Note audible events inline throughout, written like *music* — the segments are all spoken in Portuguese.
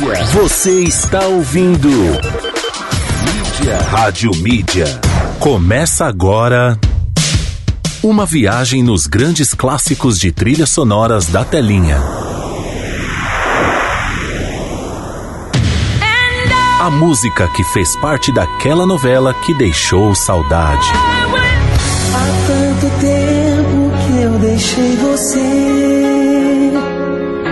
Mídia. Você está ouvindo. Mídia. Rádio Mídia. Começa agora. Uma viagem nos grandes clássicos de trilhas sonoras da telinha. A música que fez parte daquela novela que deixou saudade. Há tanto tempo que eu deixei você.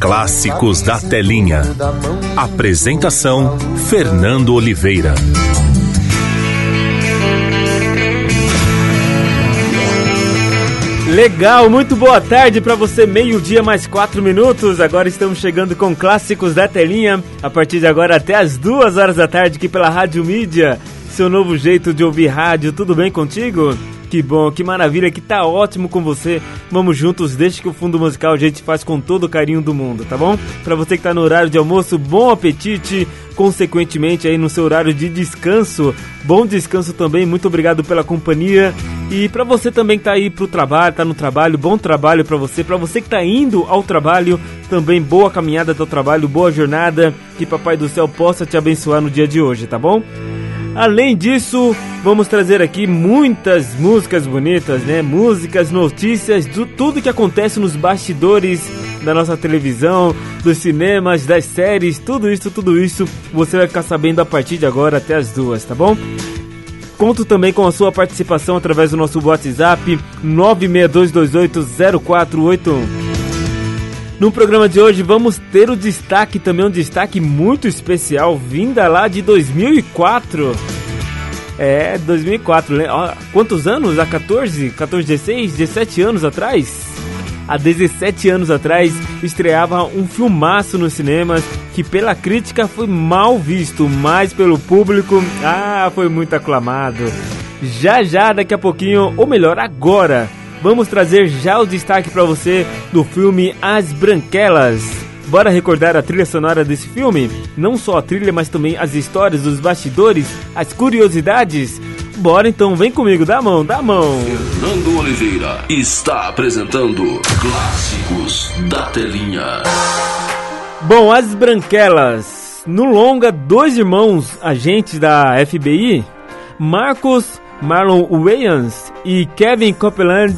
Clássicos da Telinha. Apresentação: Fernando Oliveira. Legal, muito boa tarde para você, meio-dia mais quatro minutos. Agora estamos chegando com clássicos da telinha. A partir de agora até as duas horas da tarde aqui pela Rádio Mídia. Seu novo jeito de ouvir rádio, tudo bem contigo? Que bom, que maravilha, que tá ótimo com você. Vamos juntos, deixe que o fundo musical a gente faz com todo o carinho do mundo, tá bom? Para você que tá no horário de almoço, bom apetite. Consequentemente aí no seu horário de descanso, bom descanso também. Muito obrigado pela companhia. E para você também que tá aí pro trabalho, tá no trabalho, bom trabalho para você. Para você que tá indo ao trabalho, também boa caminhada até o trabalho, boa jornada. Que papai do céu possa te abençoar no dia de hoje, tá bom? Além disso, vamos trazer aqui muitas músicas bonitas, né? Músicas, notícias, do tudo que acontece nos bastidores da nossa televisão, dos cinemas, das séries, tudo isso, tudo isso, você vai ficar sabendo a partir de agora até as duas, tá bom? Conto também com a sua participação através do nosso WhatsApp 962280481. No programa de hoje vamos ter o destaque, também um destaque muito especial, vinda lá de 2004. É, 2004, né? Quantos anos? Há 14, 14, 16, 17 anos atrás? Há 17 anos atrás estreava um filmaço nos cinemas que pela crítica foi mal visto, mas pelo público, ah, foi muito aclamado. Já já, daqui a pouquinho, ou melhor, agora, vamos trazer já o destaque para você do filme As Branquelas. Bora recordar a trilha sonora desse filme? Não só a trilha, mas também as histórias dos bastidores, as curiosidades. Bora então, vem comigo, dá a mão, dá a mão. Fernando Oliveira está apresentando Clássicos da Telinha. Bom, As Branquelas. No longa, dois irmãos agentes da FBI, Marcos Marlon Wayans e Kevin Copeland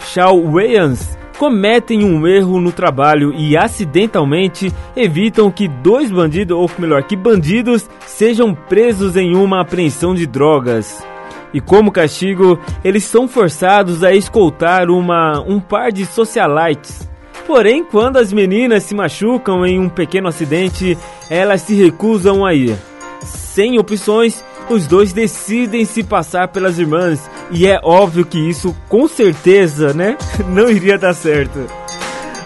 Shaw Wayans cometem um erro no trabalho e acidentalmente evitam que dois bandidos, ou melhor, que bandidos sejam presos em uma apreensão de drogas. E como castigo, eles são forçados a escoltar uma, um par de socialites. Porém, quando as meninas se machucam em um pequeno acidente, elas se recusam a ir. Sem opções, os dois decidem se passar pelas irmãs e é óbvio que isso com certeza, né, *laughs* não iria dar certo.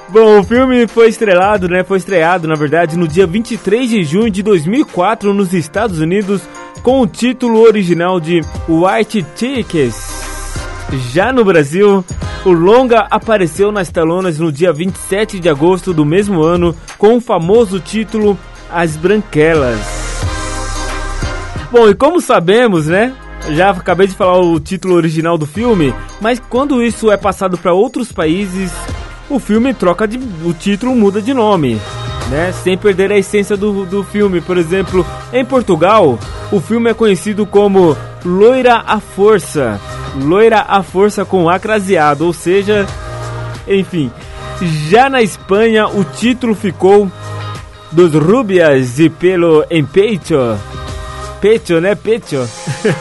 Bom, o filme foi estrelado, né, foi estreado, na verdade, no dia 23 de junho de 2004 nos Estados Unidos com o título original de White Tickets. Já no Brasil, o longa apareceu nas telonas no dia 27 de agosto do mesmo ano com o famoso título As Branquelas. Bom, e como sabemos, né? Já acabei de falar o título original do filme, mas quando isso é passado para outros países, o filme troca de. o título muda de nome. Né, sem perder a essência do, do filme. Por exemplo, em Portugal, o filme é conhecido como Loira à Força. Loira à Força com A craseado, ou seja, enfim. Já na Espanha, o título ficou Dos Rubias de Pelo em Pecho. Né? Pecho.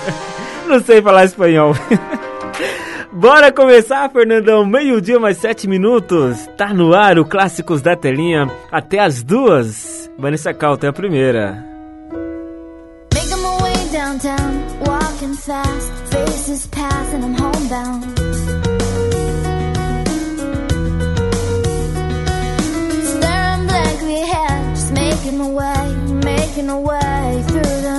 *laughs* Não sei falar espanhol. *laughs* Bora começar, Fernandão. Meio-dia mais sete minutos. Tá no ar o Clássicos da Telinha até as duas. Vanessa Calta é a primeira. Making my way downtown, walking fast, faces pass and I'm homebound. Staring blankly ahead, just making my way, making my way through the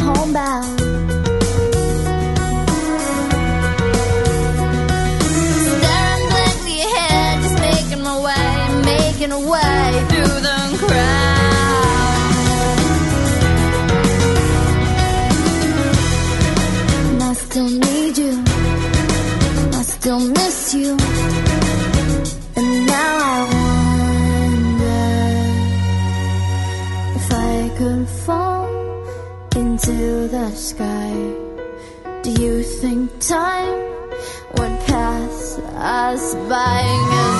homebound. Staring blankly ahead, just making my way, making a way through the crowd. sky. Do you think time would pass us by?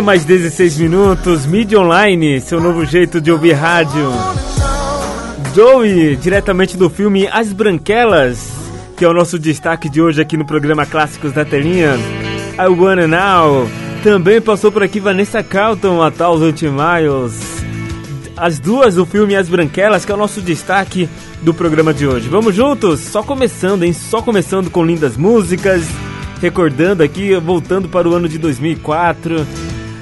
Meio-dia mais 16 minutos, Mídia Online, seu novo jeito de ouvir rádio. Joey, diretamente do filme As Branquelas, que é o nosso destaque de hoje aqui no programa Clássicos da Telinha. I Wanna Now. Também passou por aqui Vanessa Carlton, a Thousand Miles. As duas do filme As Branquelas, que é o nosso destaque do programa de hoje. Vamos juntos? Só começando, hein? Só começando com lindas músicas. Recordando aqui, voltando para o ano de 2004.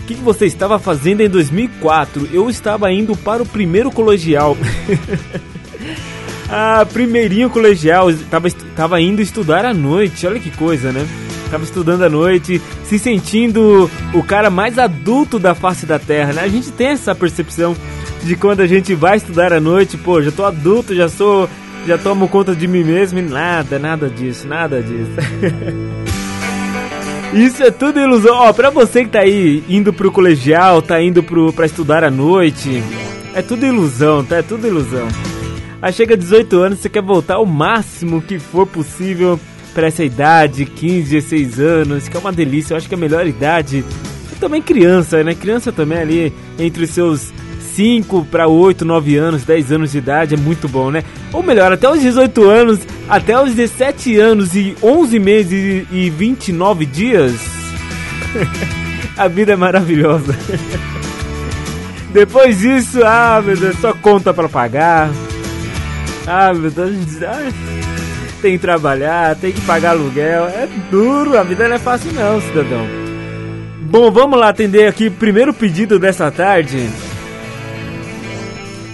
Que, que você estava fazendo em 2004? Eu estava indo para o primeiro colegial. *laughs* ah, primeirinho colegial. Estava, estava indo estudar à noite. Olha que coisa, né? Estava estudando à noite, se sentindo o cara mais adulto da face da terra, né? A gente tem essa percepção de quando a gente vai estudar à noite, pô, já tô adulto, já sou, já tomo conta de mim mesmo e nada, nada disso, nada disso. *laughs* Isso é tudo ilusão. Ó, pra você que tá aí indo pro colegial, tá indo pro, pra estudar à noite, é tudo ilusão, tá? É tudo ilusão. Aí chega 18 anos, você quer voltar ao máximo que for possível para essa idade, 15, 16 anos, que é uma delícia, eu acho que é a melhor idade. E também criança, né? Criança também ali entre os seus 5 para 8, 9 anos, 10 anos de idade, é muito bom, né? Ou melhor, até os 18 anos, até os 17 anos e 11 meses e 29 dias, *laughs* a vida é maravilhosa. *laughs* Depois disso, ah, meu Deus, só conta para pagar. Ah, meu Deus, tem que trabalhar, tem que pagar aluguel. É duro, a vida não é fácil não, cidadão. Bom, vamos lá atender aqui o primeiro pedido dessa tarde.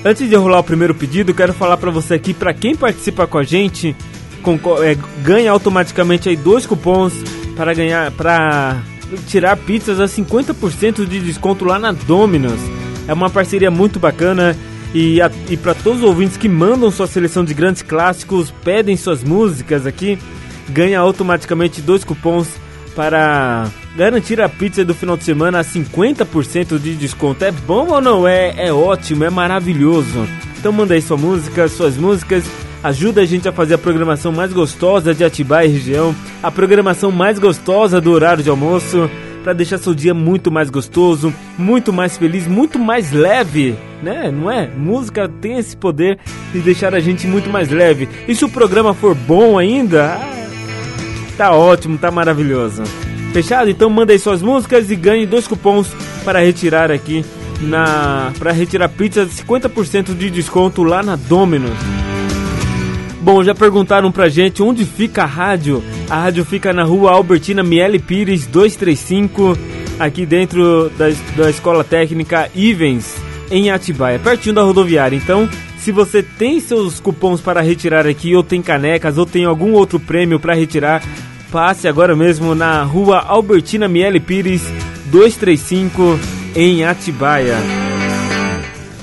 Antes de rolar o primeiro pedido, quero falar para você aqui, para quem participa com a gente, com, é, ganha automaticamente aí dois cupons para ganhar, para tirar pizzas a 50% de desconto lá na Domino's. É uma parceria muito bacana e, e para todos os ouvintes que mandam sua seleção de grandes clássicos, pedem suas músicas aqui, ganha automaticamente dois cupons para garantir a pizza do final de semana a 50% de desconto. É bom ou não? É, é ótimo, é maravilhoso. Então manda aí sua música, suas músicas. Ajuda a gente a fazer a programação mais gostosa de Atibaia e região, a programação mais gostosa do horário de almoço, para deixar seu dia muito mais gostoso, muito mais feliz, muito mais leve, né? Não é? Música tem esse poder de deixar a gente muito mais leve. E se o programa for bom ainda, ah, Tá ótimo, tá maravilhoso. Fechado? Então manda aí suas músicas e ganhe dois cupons para retirar aqui na para retirar pizza de 50% de desconto lá na Domino's. Bom, já perguntaram pra gente onde fica a rádio. A rádio fica na rua Albertina Miele Pires 235, aqui dentro da, da Escola Técnica Ivens, em Atibaia, pertinho da rodoviária. Então, se você tem seus cupons para retirar aqui, ou tem canecas, ou tem algum outro prêmio para retirar, passe agora mesmo na rua Albertina Miele Pires 235, em Atibaia.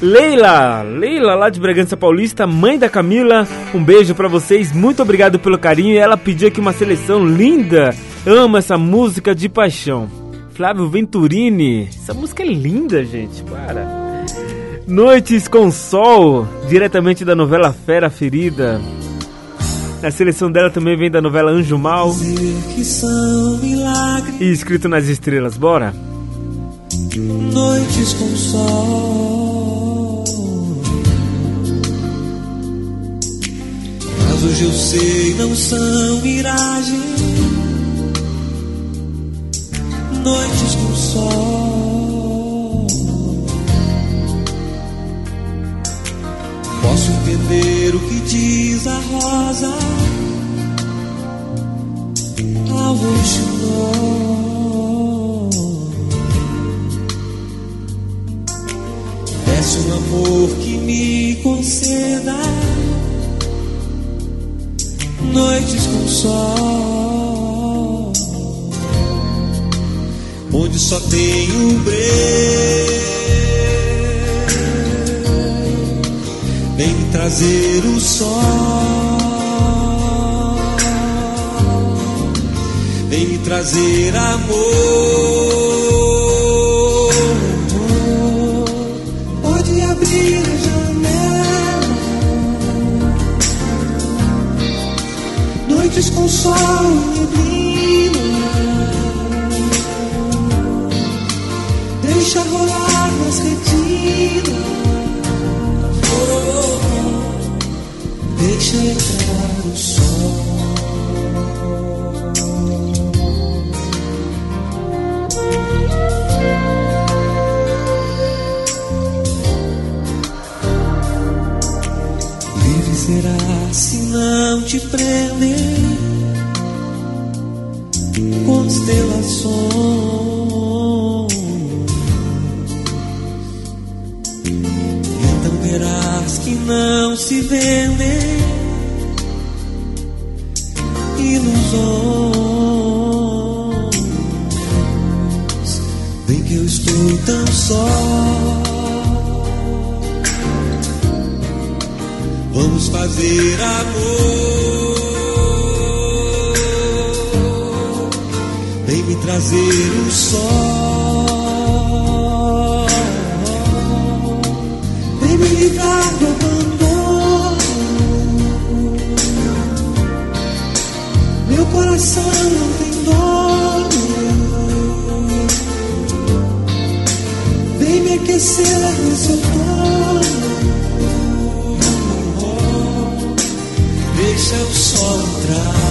Leila, Leila lá de Bragança Paulista, mãe da Camila, um beijo pra vocês, muito obrigado pelo carinho. Ela pediu aqui uma seleção linda, ama essa música de paixão. Flávio Venturini, essa música é linda, gente, para. Noites com Sol, diretamente da novela Fera Ferida. A seleção dela também vem da novela Anjo Mal e escrito nas estrelas. Bora? noites com sol. Mas hoje eu sei, não são miragem. Noites com sol. Posso entender o que diz a rosa ao roxinol. Peço um amor que me conceda noites com sol, onde só tenho breu. Vem trazer o sol, vem me trazer amor. Pode abrir a janela. Noites com sol neblina. Deixa rolar nas retinas. Deixa entrar o sol. Livre será se não te prender constelações. Não se vendem ilusões. Vem que eu estou tão só. Vamos fazer amor. Vem me trazer o sol. Vem me livrar do coração não tem dono. Vem me aquecer nesse outono. Deixa o sol entrar.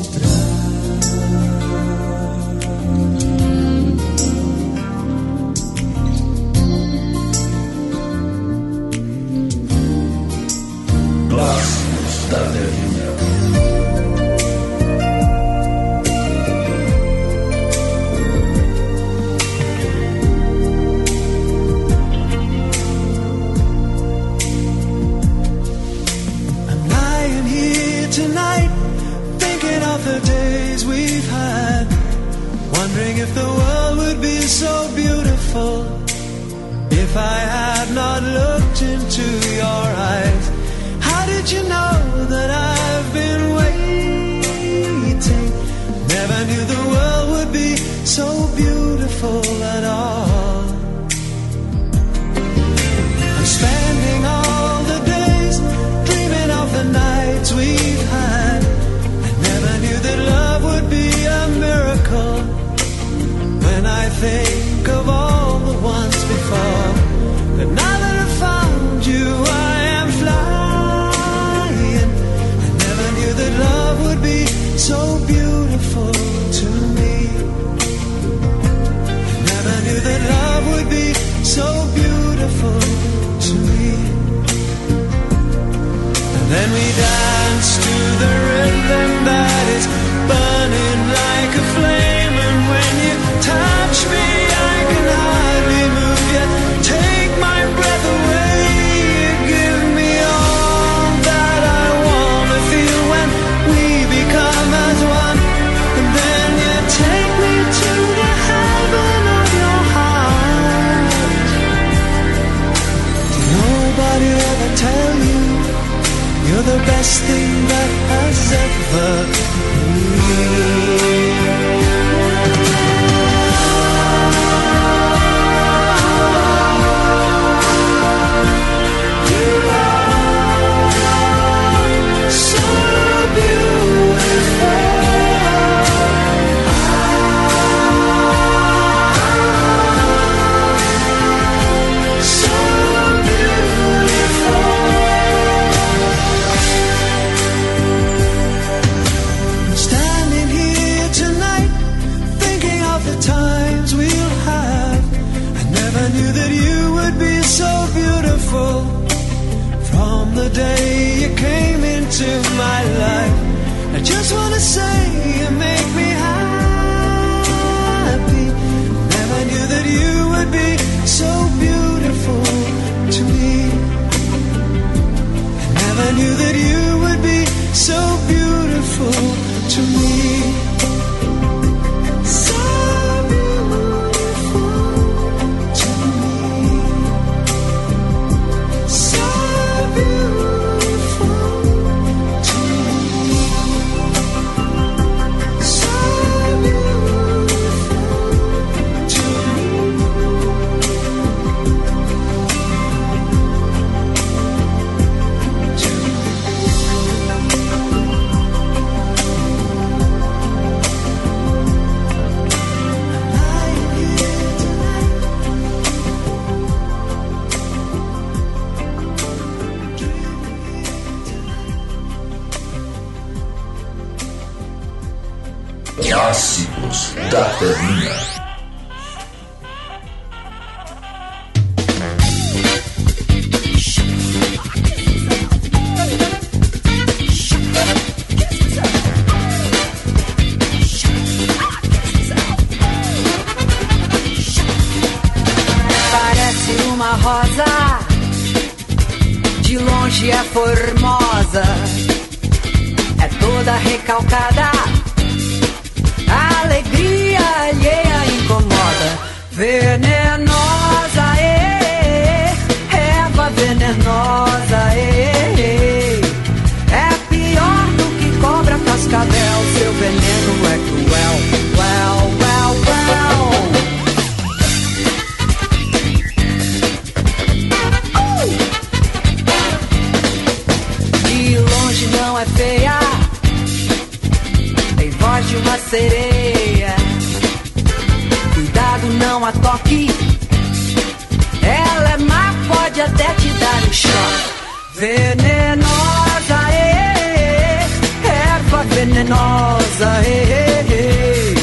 we dance to the rhythm. never sereia. Cuidado, não a toque. Ela é má, pode até te dar um choque. Venenosa, é, erva venenosa, é,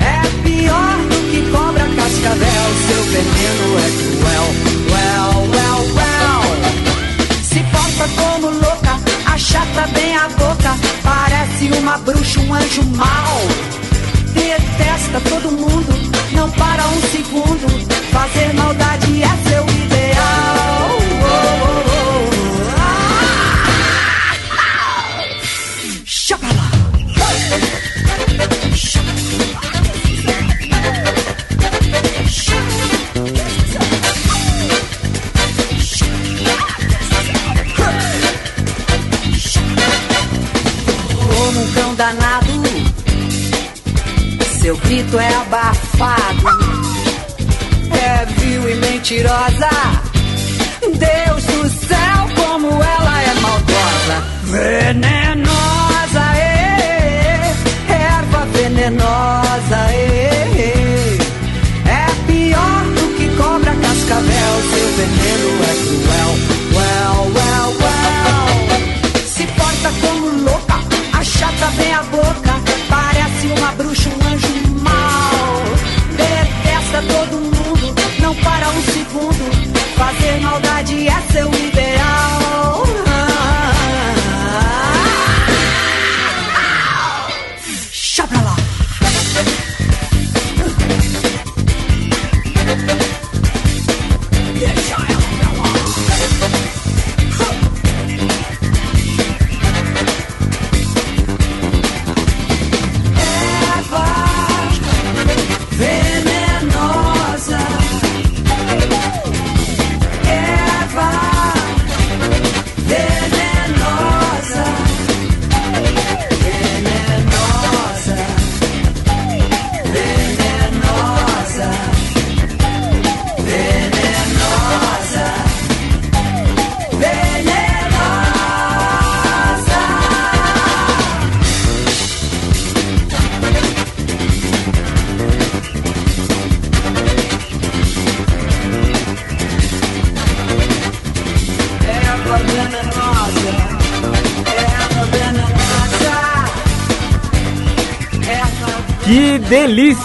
é pior do que cobra cascavel. Seu veneno é cruel, well. Se porta como louca, achata bem a boca, parece uma bruxa, um anjo mau. Detesta todo mundo, não para um segundo. Fazer maldade mentirosa.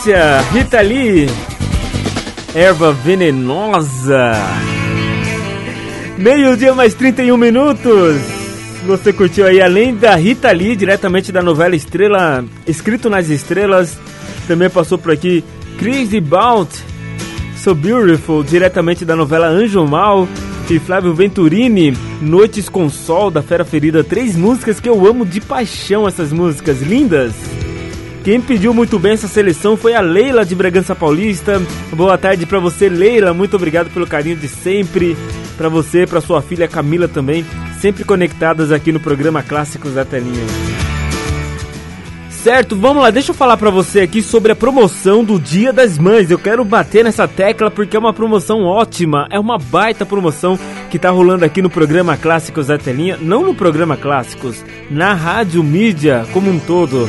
Delícia! Rita Lee, erva venenosa. Meio-dia mais 31 minutos. Você curtiu aí, além da Rita Lee, diretamente da novela Estrela, Escrito nas Estrelas, também passou por aqui Crazy Bout, So Beautiful, diretamente da novela Anjo Mal, e Flávio Venturini, Noites com Sol, da Fera Ferida. Três músicas que eu amo de paixão, essas músicas lindas. Quem pediu muito bem essa seleção foi a Leila de Bragança Paulista. Boa tarde para você, Leila. Muito obrigado pelo carinho de sempre. Para você, para sua filha Camila também, sempre conectadas aqui no programa Clássicos da Telinha. Certo, vamos lá, deixa eu falar pra você aqui sobre a promoção do Dia das Mães. Eu quero bater nessa tecla porque é uma promoção ótima, é uma baita promoção que tá rolando aqui no programa Clássicos da Telinha, não no programa Clássicos, na rádio mídia como um todo.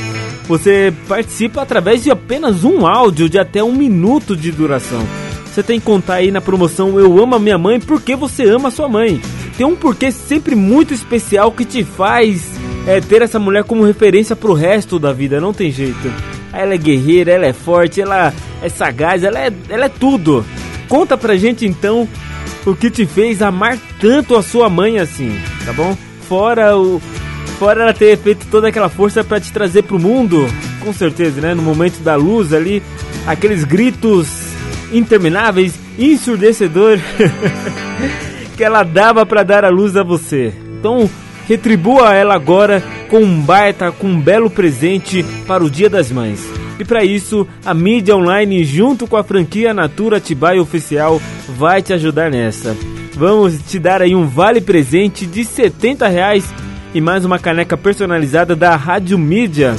Você participa através de apenas um áudio de até um minuto de duração. Você tem que contar aí na promoção Eu Amo a Minha Mãe porque você ama a sua mãe. Tem um porquê sempre muito especial que te faz é, ter essa mulher como referência pro resto da vida, não tem jeito. Ela é guerreira, ela é forte, ela é sagaz, ela é, ela é tudo. Conta pra gente então o que te fez amar tanto a sua mãe assim, tá bom? Fora o fora ela ter feito toda aquela força para te trazer pro mundo, com certeza, né? No momento da luz ali, aqueles gritos intermináveis, ensurdecedor *laughs* que ela dava para dar a luz a você. Então, retribua ela agora com um baita, com um belo presente para o Dia das Mães. E para isso, a mídia online junto com a franquia Natura Atibaia Oficial vai te ajudar nessa. Vamos te dar aí um vale presente de 70 reais e mais uma caneca personalizada da Rádio Mídia.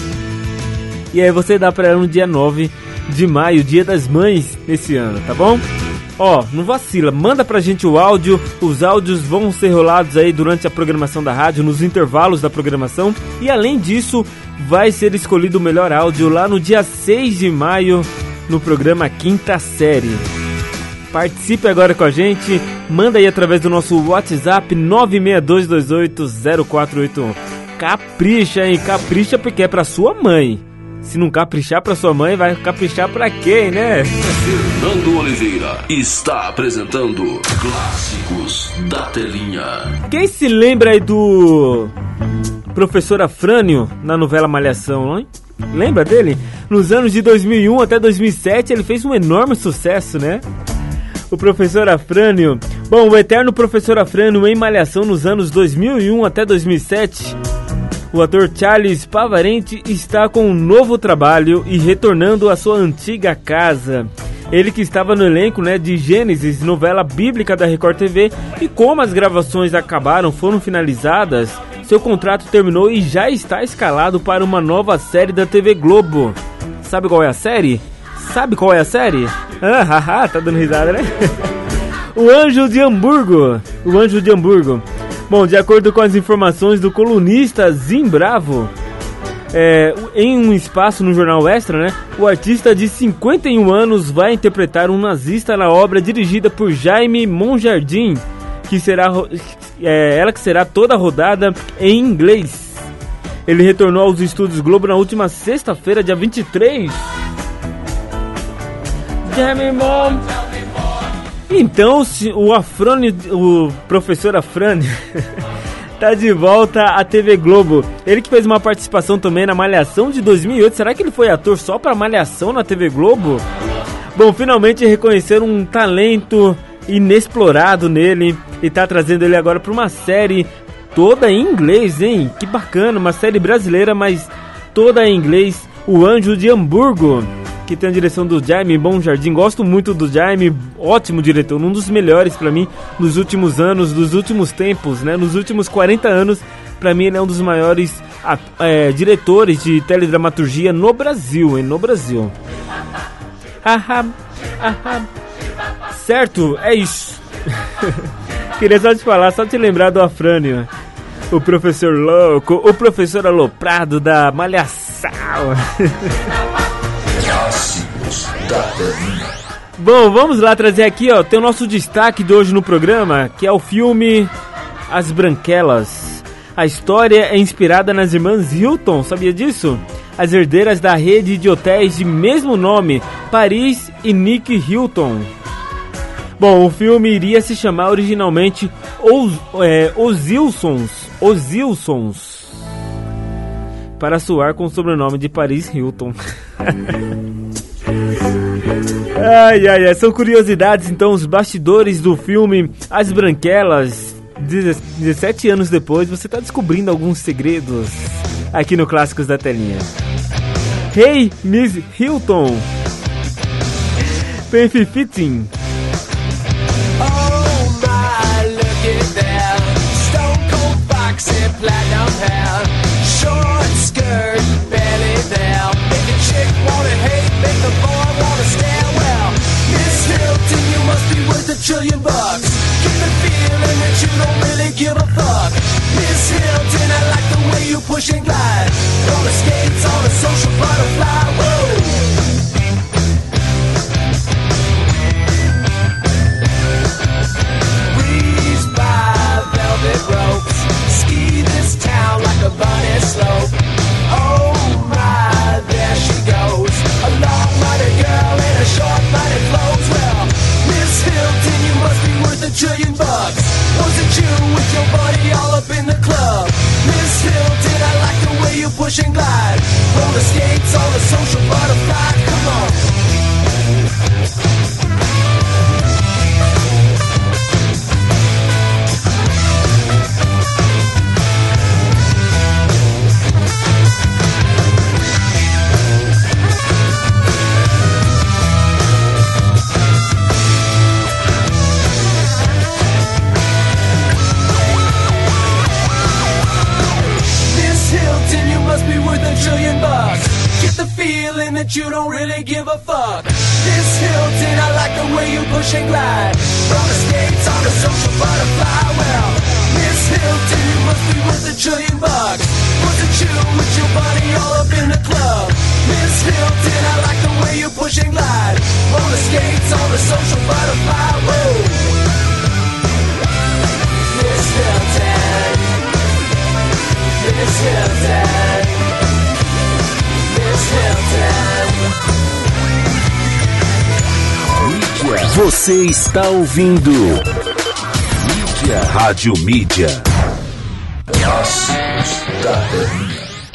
E aí você dá para ela no dia 9 de maio, Dia das Mães, nesse ano, tá bom? Ó, não vacila, manda pra gente o áudio. Os áudios vão ser rolados aí durante a programação da rádio, nos intervalos da programação. E além disso, vai ser escolhido o melhor áudio lá no dia 6 de maio, no programa Quinta Série. Participe agora com a gente, manda aí através do nosso WhatsApp 962280481. Capricha, hein? Capricha porque é pra sua mãe. Se não caprichar pra sua mãe, vai caprichar pra quem, né? Fernando Oliveira está apresentando Clássicos da Telinha. Quem se lembra aí do professor Afrânio na novela Malhação, hein? Lembra dele? Nos anos de 2001 até 2007 ele fez um enorme sucesso, né? O professor Afrânio. Bom, o eterno professor Afrânio em Malhação nos anos 2001 até 2007 o ator Charles Pavarente está com um novo trabalho e retornando à sua antiga casa. Ele que estava no elenco né, de Gênesis, novela bíblica da Record TV, e como as gravações acabaram, foram finalizadas, seu contrato terminou e já está escalado para uma nova série da TV Globo. Sabe qual é a série? Sabe qual é a série? Ah, *laughs* haha, tá dando risada, né? o Anjo de Hamburgo. O Anjo de Hamburgo. Bom, de acordo com as informações do colunista Zim Bravo, é, em um espaço no jornal Extra, né, o artista de 51 anos vai interpretar um nazista na obra dirigida por Jaime Monjardim, que será é, ela que será toda rodada em inglês. Ele retornou aos estúdios Globo na última sexta-feira, dia 23. Jaime Mon então, o Afrânio, o professor Afrânio, *laughs* tá de volta à TV Globo. Ele que fez uma participação também na Malhação de 2008. Será que ele foi ator só para Malhação na TV Globo? Bom, finalmente reconheceram um talento inexplorado nele e tá trazendo ele agora para uma série toda em inglês, hein? Que bacana, uma série brasileira, mas toda em inglês. O Anjo de Hamburgo que tem a direção do Jaime Bom Jardim. Gosto muito do Jaime, ótimo diretor, um dos melhores para mim nos últimos anos, dos últimos tempos, né? Nos últimos 40 anos, para mim ele é um dos maiores é, diretores de teledramaturgia no Brasil, hein? No Brasil. *laughs* Certo, é isso. *laughs* Queria só te falar, só te lembrar do Afrânio. O professor louco, o professor aloprado da Malhação. *laughs* Bom, vamos lá trazer aqui, ó, tem o nosso destaque de hoje no programa, que é o filme As Branquelas. A história é inspirada nas irmãs Hilton, sabia disso? As herdeiras da rede de hotéis de mesmo nome, Paris e Nick Hilton. Bom, o filme iria se chamar originalmente Os, é, Os Ilsons, Os para soar com o sobrenome de Paris Hilton. *laughs* Ai, ai, ai, são curiosidades, então, os bastidores do filme As Branquelas. 17 anos depois, você está descobrindo alguns segredos aqui no Clássicos da Telinha. Hey, Miss Hilton! Penfi Fitting. Trillion bucks. Get the feeling that you don't really give a fuck. Miss Hilton, I like the way you push and glide. Roller skates on a social butterfly. Whoa. Breeze by velvet ropes. Ski this town like a bunny slope. Trillion bucks. Was it you with your body all up in the club? Miss Hilton, I like the way you push and glide. Roller skates on a social butterfly. Come on. Trillion bucks. Get the feeling that you don't really give a fuck. Miss Hilton, I like the way you push and glide. Roller skates on a social butterfly. Well, Miss Hilton, you must be worth a trillion bucks. Was it you with your body all up in the club? Miss Hilton, I like the way you push and glide. Roller skates on a social butterfly. Whoa. Miss Hilton. Miss Hilton. Você está ouvindo Mídia, Rádio Mídia.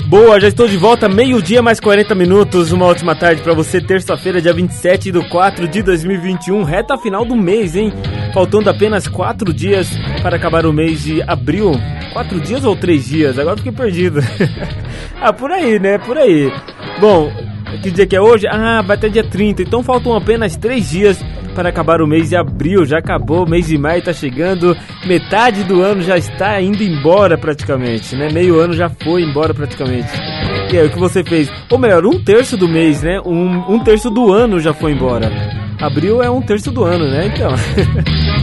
Boa, já estou de volta, meio-dia mais 40 minutos, uma ótima tarde para você, terça-feira, dia 27 do 4 de 2021, reta final do mês, hein? Faltando apenas 4 dias para acabar o mês de abril. 4 dias ou 3 dias? Agora fiquei perdido. *laughs* ah, por aí, né? Por aí. Bom, que dia que é hoje? Ah, vai até dia 30, então faltam apenas 3 dias para acabar o mês de abril. Já acabou, mês de maio está chegando, metade do ano já está indo embora praticamente, né? Meio ano já foi embora praticamente. E aí, o que você fez? Ou melhor, um terço do mês, né? Um, um terço do ano já foi embora. Abril é um terço do ano, né? Então. *laughs*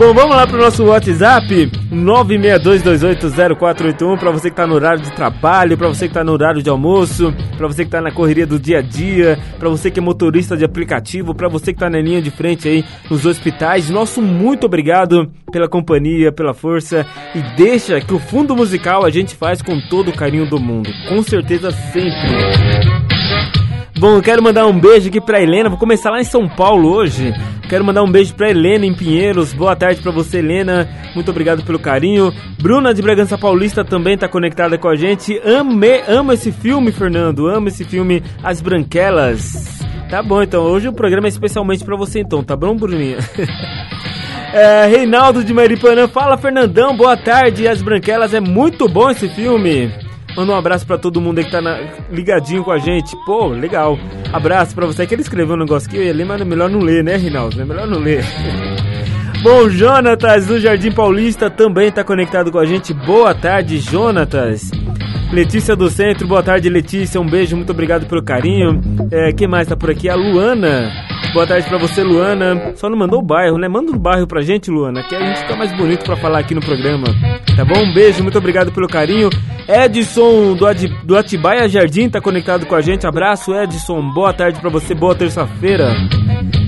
Bom, vamos lá pro nosso WhatsApp 962280481 para você que tá no horário de trabalho, para você que tá no horário de almoço, para você que tá na correria do dia a dia, para você que é motorista de aplicativo, para você que tá na linha de frente aí nos hospitais. Nosso muito obrigado pela companhia, pela força e deixa que o fundo musical a gente faz com todo o carinho do mundo, com certeza sempre. Bom, eu quero mandar um beijo aqui pra Helena. Vou começar lá em São Paulo hoje. Quero mandar um beijo pra Helena em Pinheiros. Boa tarde pra você, Helena. Muito obrigado pelo carinho. Bruna de Bragança Paulista também tá conectada com a gente. Ame, amo esse filme, Fernando. Amo esse filme As Branquelas. Tá bom, então. Hoje o programa é especialmente pra você, então. Tá bom, Bruninha? *laughs* É, Reinaldo de Maripanã. Fala, Fernandão. Boa tarde. As Branquelas é muito bom esse filme. Manda um abraço pra todo mundo aí que tá na- ligadinho com a gente. Pô, legal. Abraço pra você. Que ele escreveu um negócio aqui, eu ia ler, mas é melhor não ler, né, Rinaldo? É melhor não ler. *laughs* Bom, Jonatas do Jardim Paulista também tá conectado com a gente. Boa tarde, Jonatas. Letícia do Centro, boa tarde, Letícia. Um beijo, muito obrigado pelo carinho. É, quem mais tá por aqui? A Luana. Boa tarde pra você, Luana. Só não mandou o bairro, né? Manda o bairro pra gente, Luana, que a gente fica mais bonito pra falar aqui no programa. Tá bom? Um beijo, muito obrigado pelo carinho. Edson do, Adi, do Atibaia Jardim tá conectado com a gente. Abraço, Edson. Boa tarde pra você, boa terça-feira.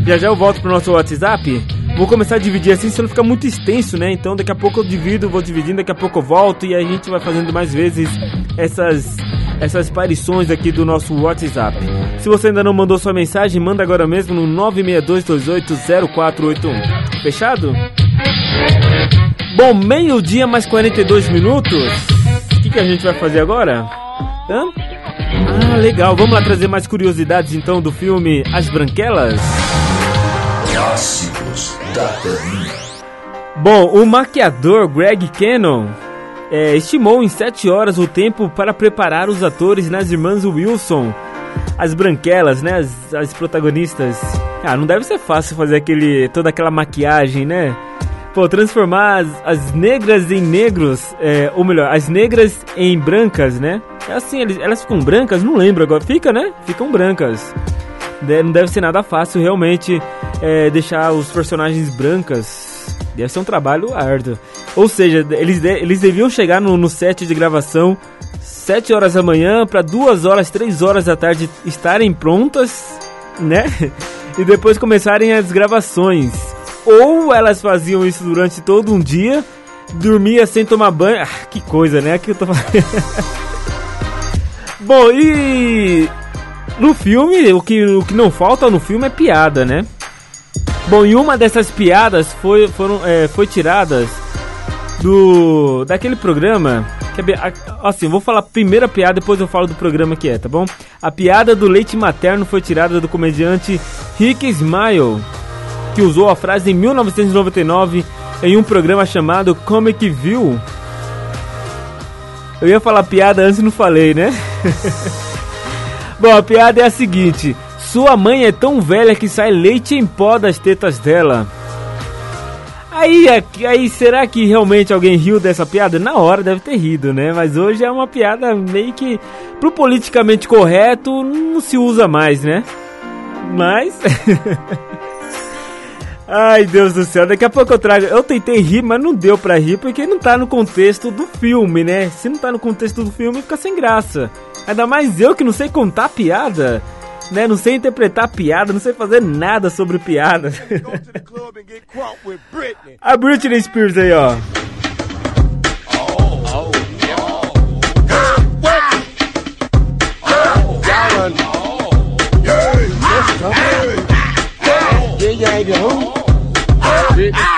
Já já eu volto pro nosso WhatsApp. Vou começar a dividir assim, senão fica muito extenso, né? Então daqui a pouco eu divido, vou dividindo, daqui a pouco eu volto e a gente vai fazendo mais vezes essas essas aparições aqui do nosso WhatsApp. Se você ainda não mandou sua mensagem, manda agora mesmo no 962280481. Fechado? Bom, meio-dia mais 42 minutos. O que, que a gente vai fazer agora? Hã? Ah, legal. Vamos lá trazer mais curiosidades então do filme As Branquelas? Clássicos da. Bom, o maquiador Greg Cannon é, estimou em 7 horas o tempo para preparar os atores nas irmãs Wilson, as branquelas, né, as, as protagonistas. Ah, não deve ser fácil fazer aquele toda aquela maquiagem, né? Pô, transformar as, as negras em negros, é, ou melhor, as negras em brancas, né? É assim, eles, elas ficam brancas? Não lembro agora. Fica, né? Ficam brancas. De- não deve ser nada fácil realmente é, deixar os personagens brancas. Deve ser um trabalho árduo. Ou seja, eles, de- eles deviam chegar no, no set de gravação 7 horas da manhã para 2 horas, 3 horas da tarde estarem prontas, né? *laughs* E depois começarem as gravações. Ou elas faziam isso durante todo um dia, dormia sem tomar banho. Ah, que coisa, né? Que eu tô falando. *laughs* Bom, e no filme, o que, o que não falta no filme é piada, né? Bom, e uma dessas piadas foi, foram, é, foi tiradas do daquele programa. Que be- a- assim, vou falar a primeira piada, depois eu falo do programa que é, tá bom? A piada do leite materno foi tirada do comediante Rick Smile, que usou a frase em 1999 em um programa chamado Comic View. Eu ia falar piada antes e não falei, né? *laughs* Bom, a piada é a seguinte: Sua mãe é tão velha que sai leite em pó das tetas dela. Aí, aqui- aí, será que realmente alguém riu dessa piada? Na hora deve ter rido, né? Mas hoje é uma piada meio que pro politicamente correto não se usa mais, né? Mas. *laughs* Ai, Deus do céu, daqui a pouco eu trago. Eu tentei rir, mas não deu pra rir porque não tá no contexto do filme, né? Se não tá no contexto do filme, fica sem graça. Ainda mais eu que não sei contar piada, né? Não sei interpretar piada, não sei fazer nada sobre piada. A Britney Spears aí, ó. Yeah, you ain't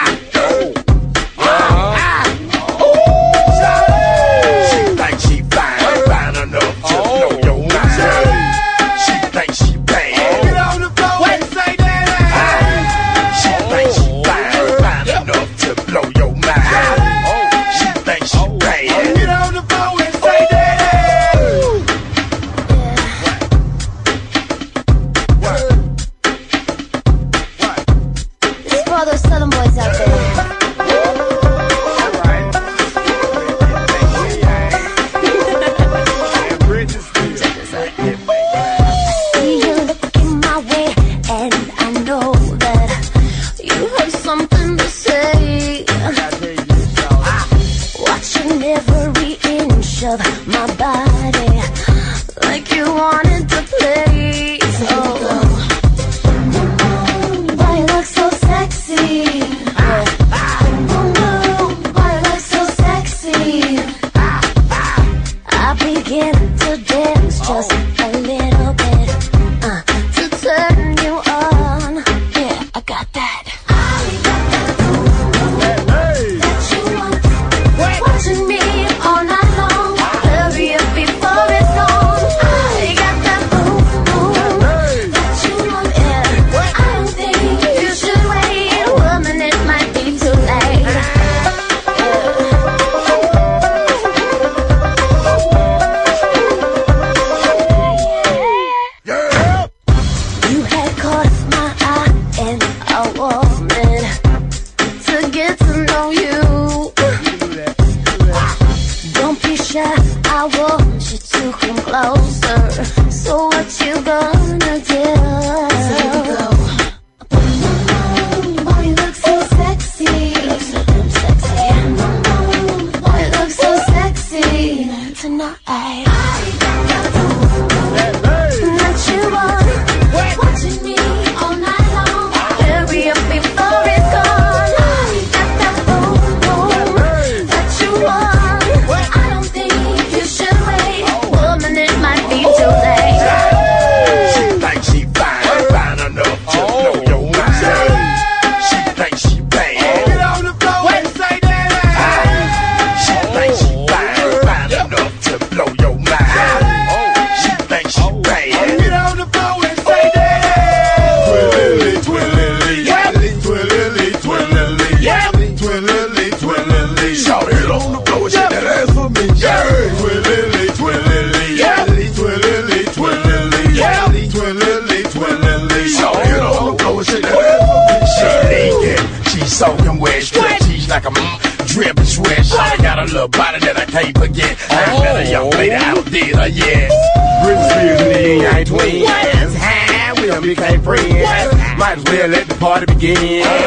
Might as well let the party begin.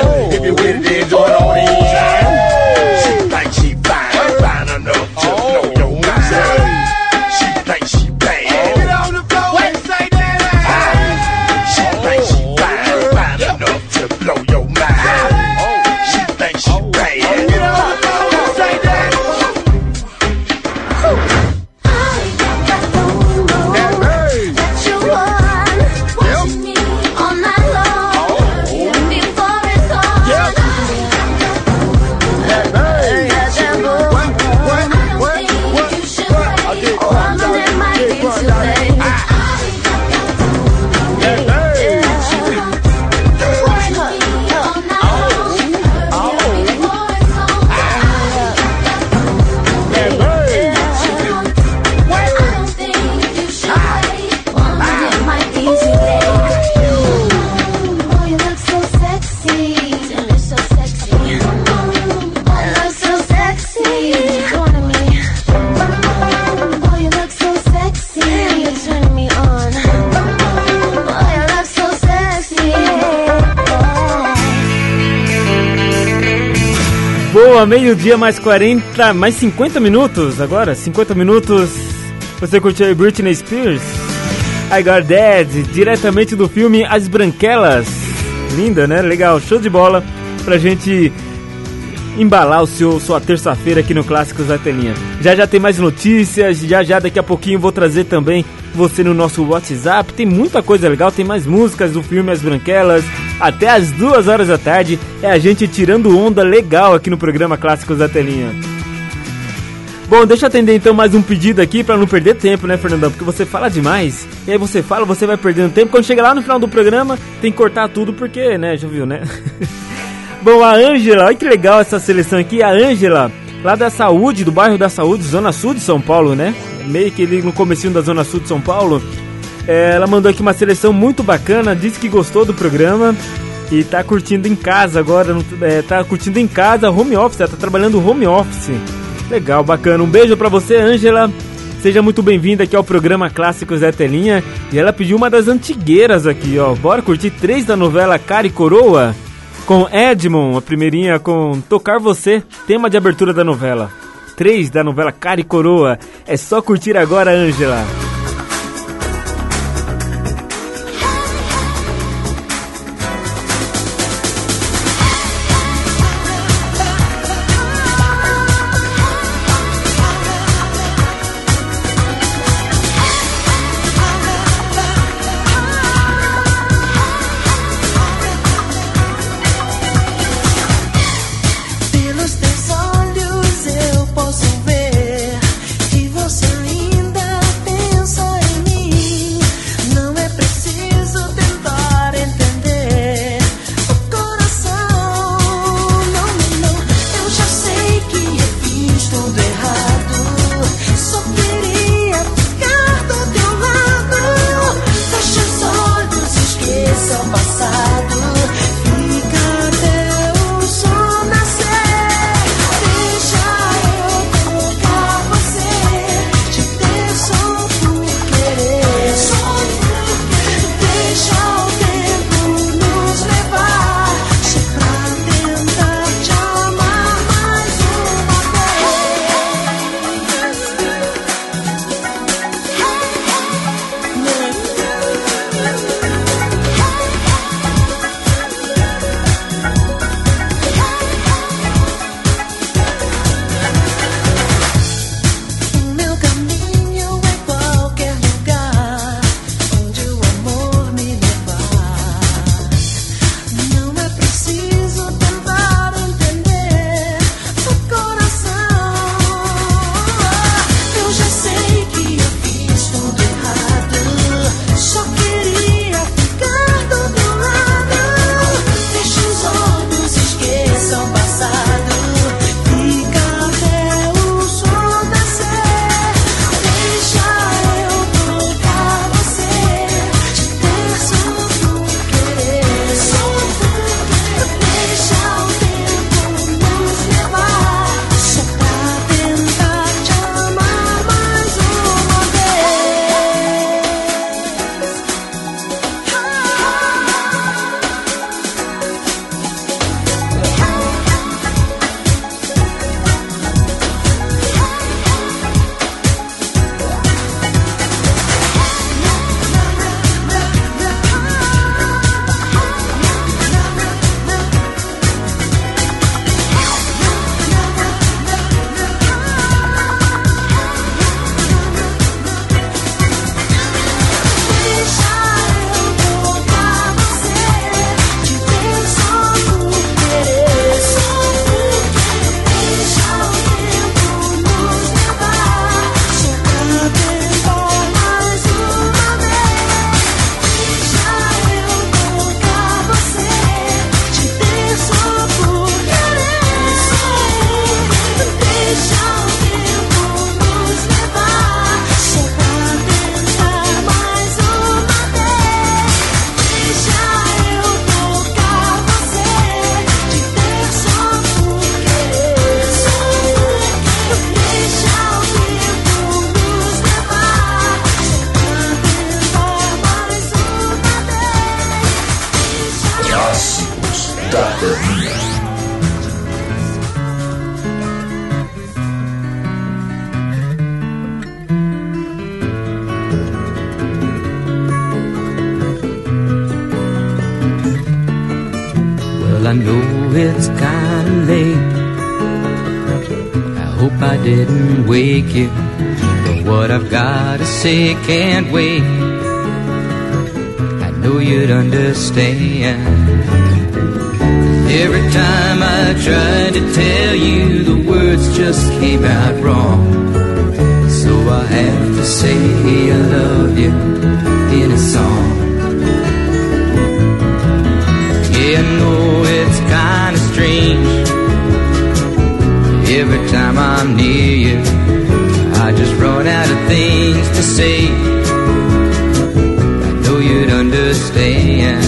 Meio-dia mais 40, mais 50 minutos agora, 50 minutos. Você curtiu Britney Spears? I Got Dead, diretamente do filme As Branquelas. Linda, né? Legal, show de bola pra gente embalar o seu sua terça-feira aqui no Clássicos da Telinha. Já já tem mais notícias, já já daqui a pouquinho vou trazer também você no nosso WhatsApp. Tem muita coisa legal, tem mais músicas do filme As Branquelas. Até as duas horas da tarde é a gente tirando onda legal aqui no programa Clássicos da Telinha. Bom, deixa eu atender então mais um pedido aqui pra não perder tempo, né, Fernandão? Porque você fala demais, e aí você fala, você vai perdendo tempo. Quando chega lá no final do programa, tem que cortar tudo porque, né, já viu, né? *laughs* Bom, a Ângela, olha que legal essa seleção aqui. A Ângela, lá da Saúde, do bairro da Saúde, Zona Sul de São Paulo, né? Meio que ali no comecinho da Zona Sul de São Paulo. Ela mandou aqui uma seleção muito bacana, disse que gostou do programa e tá curtindo em casa agora, é, tá curtindo em casa, home office, ela tá trabalhando home office. Legal, bacana. Um beijo para você, Ângela. Seja muito bem-vinda aqui ao programa Clássicos da Telinha. E ela pediu uma das antigueiras aqui, ó. Bora curtir três da novela Cara e Coroa? Com Edmond, a primeirinha com Tocar Você, tema de abertura da novela. Três da novela Cara e Coroa. É só curtir agora, Ângela. didn't wake you, but what I've got to say can't wait. I know you'd understand. Every time I tried to tell you, the words just came out wrong. So I have to say I love you. time I'm near you, I just run out of things to say. I know you'd understand.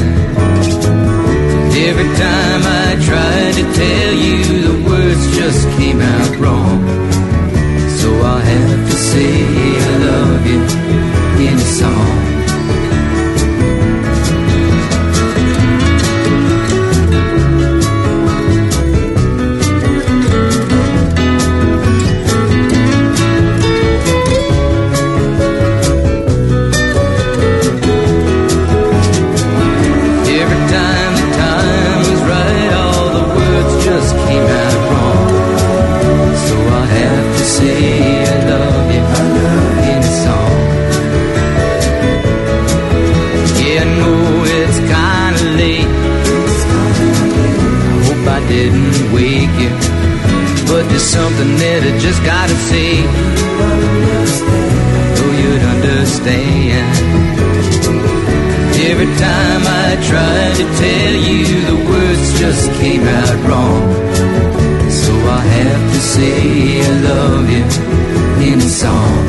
Every time I tried to tell you, the words just came out. That I just gotta say. Though you'd understand. Every time I tried to tell you, the words just came out wrong. So I have to say I love you in a song.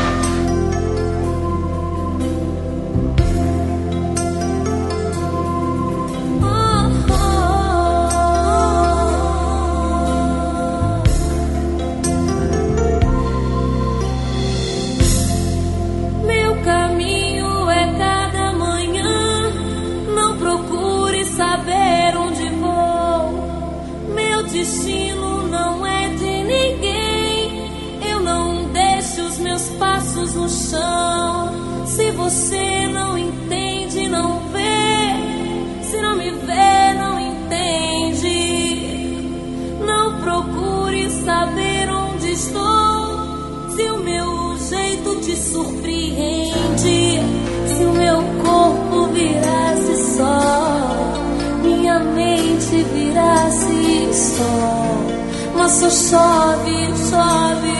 Só chove, chove,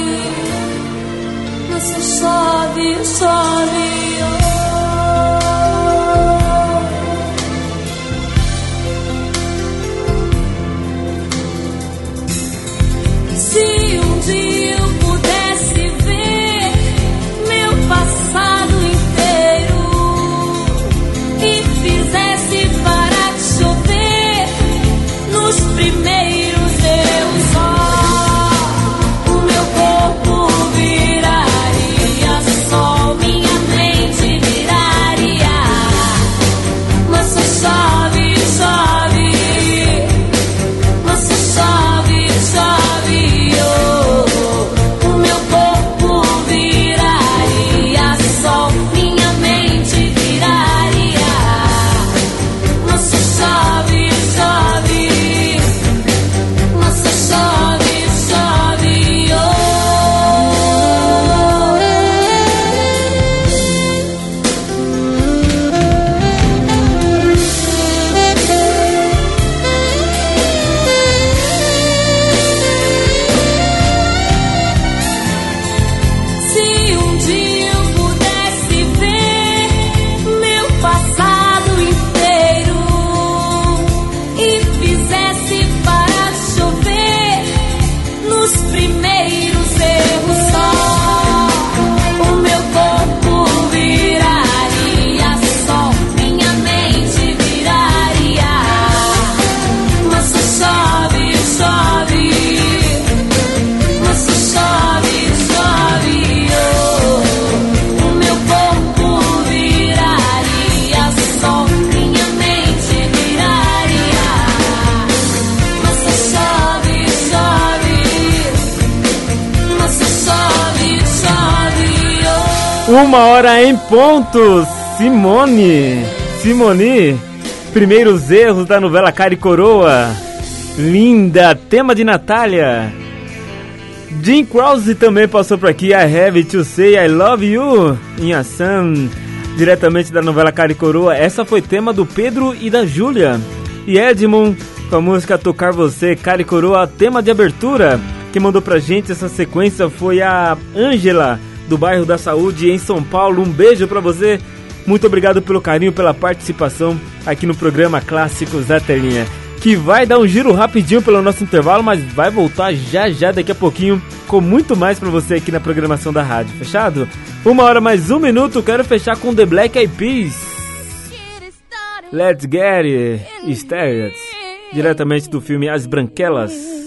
só chove, chove. Uma hora em ponto, Simone. Simone, primeiros erros da novela Cara e Coroa. Linda, tema de Natália. Jim Krause também passou por aqui. I have to say I love you em ação, diretamente da novela Cara e Coroa. Essa foi tema do Pedro e da Júlia. E Edmund com a música Tocar Você, Cara e Coroa, tema de abertura. Quem mandou pra gente essa sequência foi a Ângela, do bairro da Saúde, em São Paulo. Um beijo pra você. Muito obrigado pelo carinho, pela participação aqui no programa Clássicos da Telinha. Que vai dar um giro rapidinho pelo nosso intervalo, mas vai voltar já já daqui a pouquinho com muito mais pra você aqui na programação da rádio, fechado? Uma hora mais um minuto, quero fechar com The Black Eyed Peas. Let's Get It Started, diretamente do filme As Branquelas.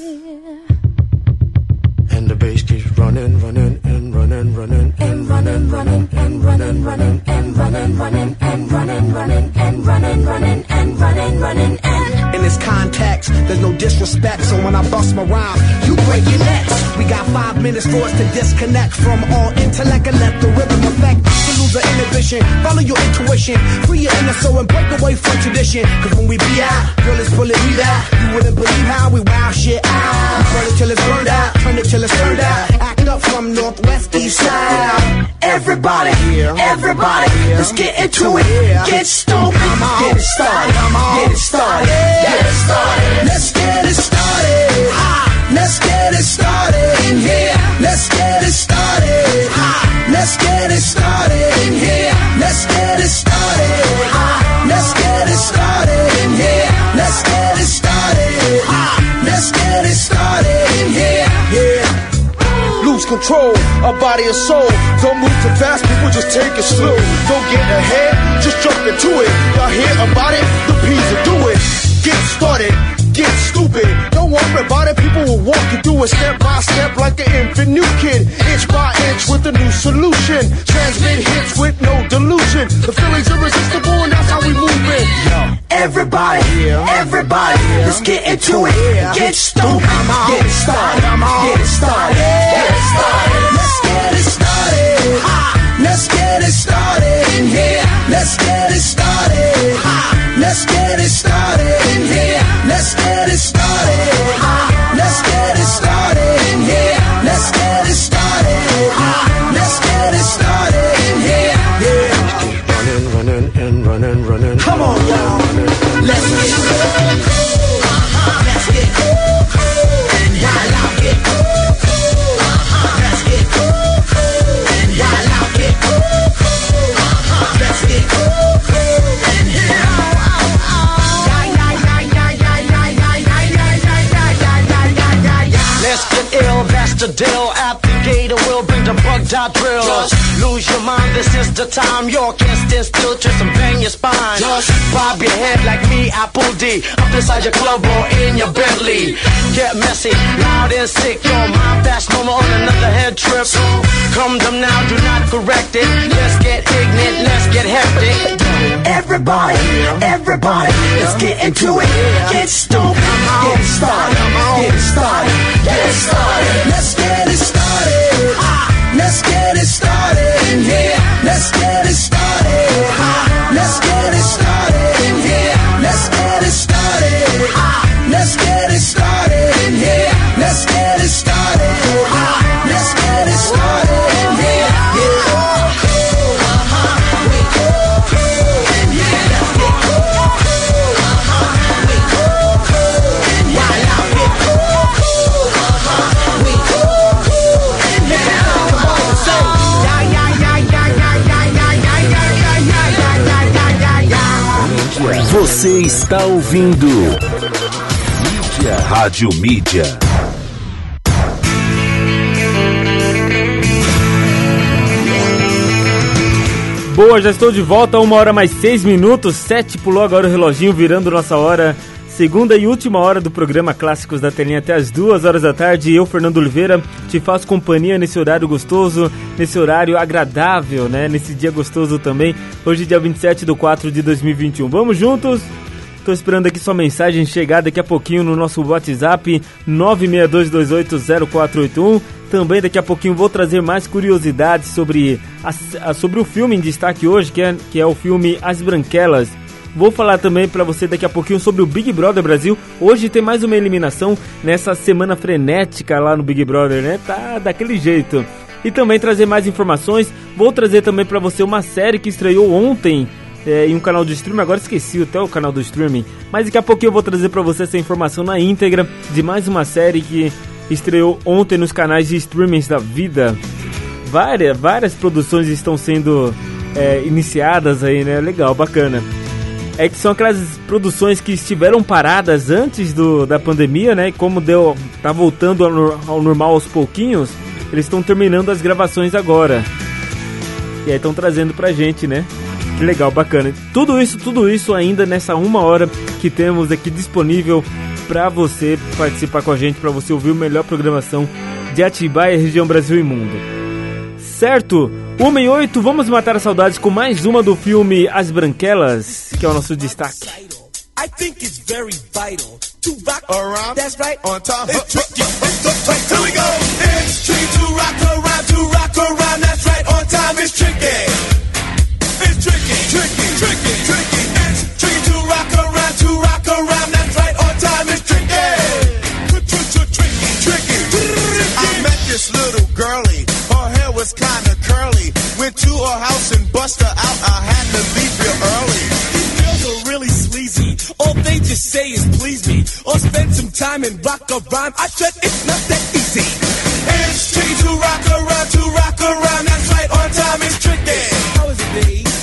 And running, and running, running, and running, running, and running, running, and. In this context, there's no disrespect, so when I bust my rhyme, you break your necks. We got five minutes for us to disconnect from all intellect and let the rhythm affect. To lose the inhibition, follow your intuition, free your inner soul and break away from tradition. Cause when we be out, girl, it's pulling me out. You wouldn't believe how we wow shit out. Burn it till it's burned out, turn it till it's turned out. Up from northwest, east side. Everybody, everybody, let's get into it. Get stupid, get it started, get it started, get it started. Let's get it started. Let's get it started in here. Let's get it started. Let's get it started in here. Let's get it started. Control of body and soul. Don't move too fast, people just take it slow. Don't get ahead, just jump into it. Y'all hear about it? The P's will do it. Get started, get stupid. Don't worry about it, people will walk you through it step by step like an infant new kid. Inch by inch with a new solution. Transmit hits with no delusion. The feeling's irresistible and that's how we move it. Everybody, everybody, let's get into it. Get stupid, get it started, get it started, get it started. Let's get it started. Ha! Let's get it started in here. Let's get it started. Ha! Let's get it started in here. Let's get it started. Ill, that's the deal. At the gate, the bug dot drill. Just lose your mind, this is the time. You can't stand still, twist and bang your spine. Just bob your head like me, Apple D. Up inside your club or in your Bentley. Get messy, loud and sick. Your mind fast, no more on another head trip. So Come them now, do not correct it. Let's get ignorant, let's get hectic. Everybody, everybody, let's get into it. Get stupid, get started, get started, get it started. Let's get it started. Ha! Let's get it started here. Let's get it started. Você está ouvindo Mídia. Rádio Mídia. Boa, já estou de volta, uma hora mais seis minutos, sete pulou agora o reloginho, virando nossa hora, segunda e última hora do programa Clássicos da Telinha até as duas horas da tarde. Eu, Fernando Oliveira, te faço companhia nesse horário gostoso, nesse horário agradável, né? Nesse dia gostoso também, hoje dia 27 de 4 de 2021. Vamos juntos? Tô esperando aqui sua mensagem chegar daqui a pouquinho no nosso WhatsApp 962280481. Também daqui a pouquinho vou trazer mais curiosidades sobre, a, a- sobre o filme em destaque hoje, que é, que é o filme As Branquelas. Vou falar também para você daqui a pouquinho sobre o Big Brother Brasil. Hoje tem mais uma eliminação nessa semana frenética lá no Big Brother, né? Tá daquele jeito. E também trazer mais informações. Vou trazer também para você uma série que estreou ontem é, em um canal de streaming, agora esqueci até o canal do streaming, mas daqui a pouquinho eu vou trazer pra você essa informação na íntegra de mais uma série que estreou ontem nos canais de streamings da vida. Várias, várias produções estão sendo é, iniciadas aí, né? Legal, bacana. É que são aquelas produções que estiveram paradas antes do, da pandemia, né? E como deu, tá voltando ao, ao normal aos pouquinhos, eles estão terminando as gravações agora. E aí estão trazendo pra gente, né? Que legal, bacana. Tudo isso, tudo isso ainda nessa uma hora que temos aqui disponível pra você participar com a gente, pra você ouvir a melhor programação de Atibaia, região Brasil e mundo. Certo? 1 e 8, vamos matar a saudade com mais uma do filme As Branquelas, que é o nosso destaque. I think it's very vital to rock around. That's right, on time. It's tricky. It's tricky. Here we go. It's tricky to rock around, to rock around. That's right, on time. It's tricky. It's tricky, tricky, tricky, tricky. It's tricky to rock around, to rock around. That's right, on time. It's tricky. Tricky, tricky. I met this little girlie. Was kinda curly. Went to her house and bust her out. I had to leave here early. These girls are really sleazy. All they just say is please me. Or spend some time and rock a rhyme. I said it's not that easy. It's tricky to rock around, to rock around. That's right, on time it's tricky. How is it, B?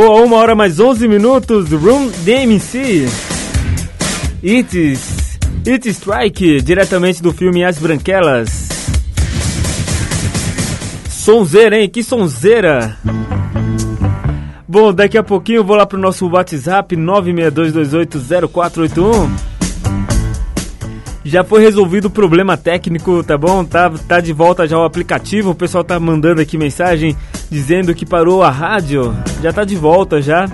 Boa, uma hora mais 11 minutos, Room DMC. It's, It's Strike, diretamente do filme As Branquelas. Sonzeira, hein? Que sonzeira! Bom, daqui a pouquinho eu vou lá pro nosso WhatsApp 962280481. Já foi resolvido o problema técnico, tá bom? Tá, tá de volta já o aplicativo. O pessoal tá mandando aqui mensagem dizendo que parou a rádio. Já tá de volta já.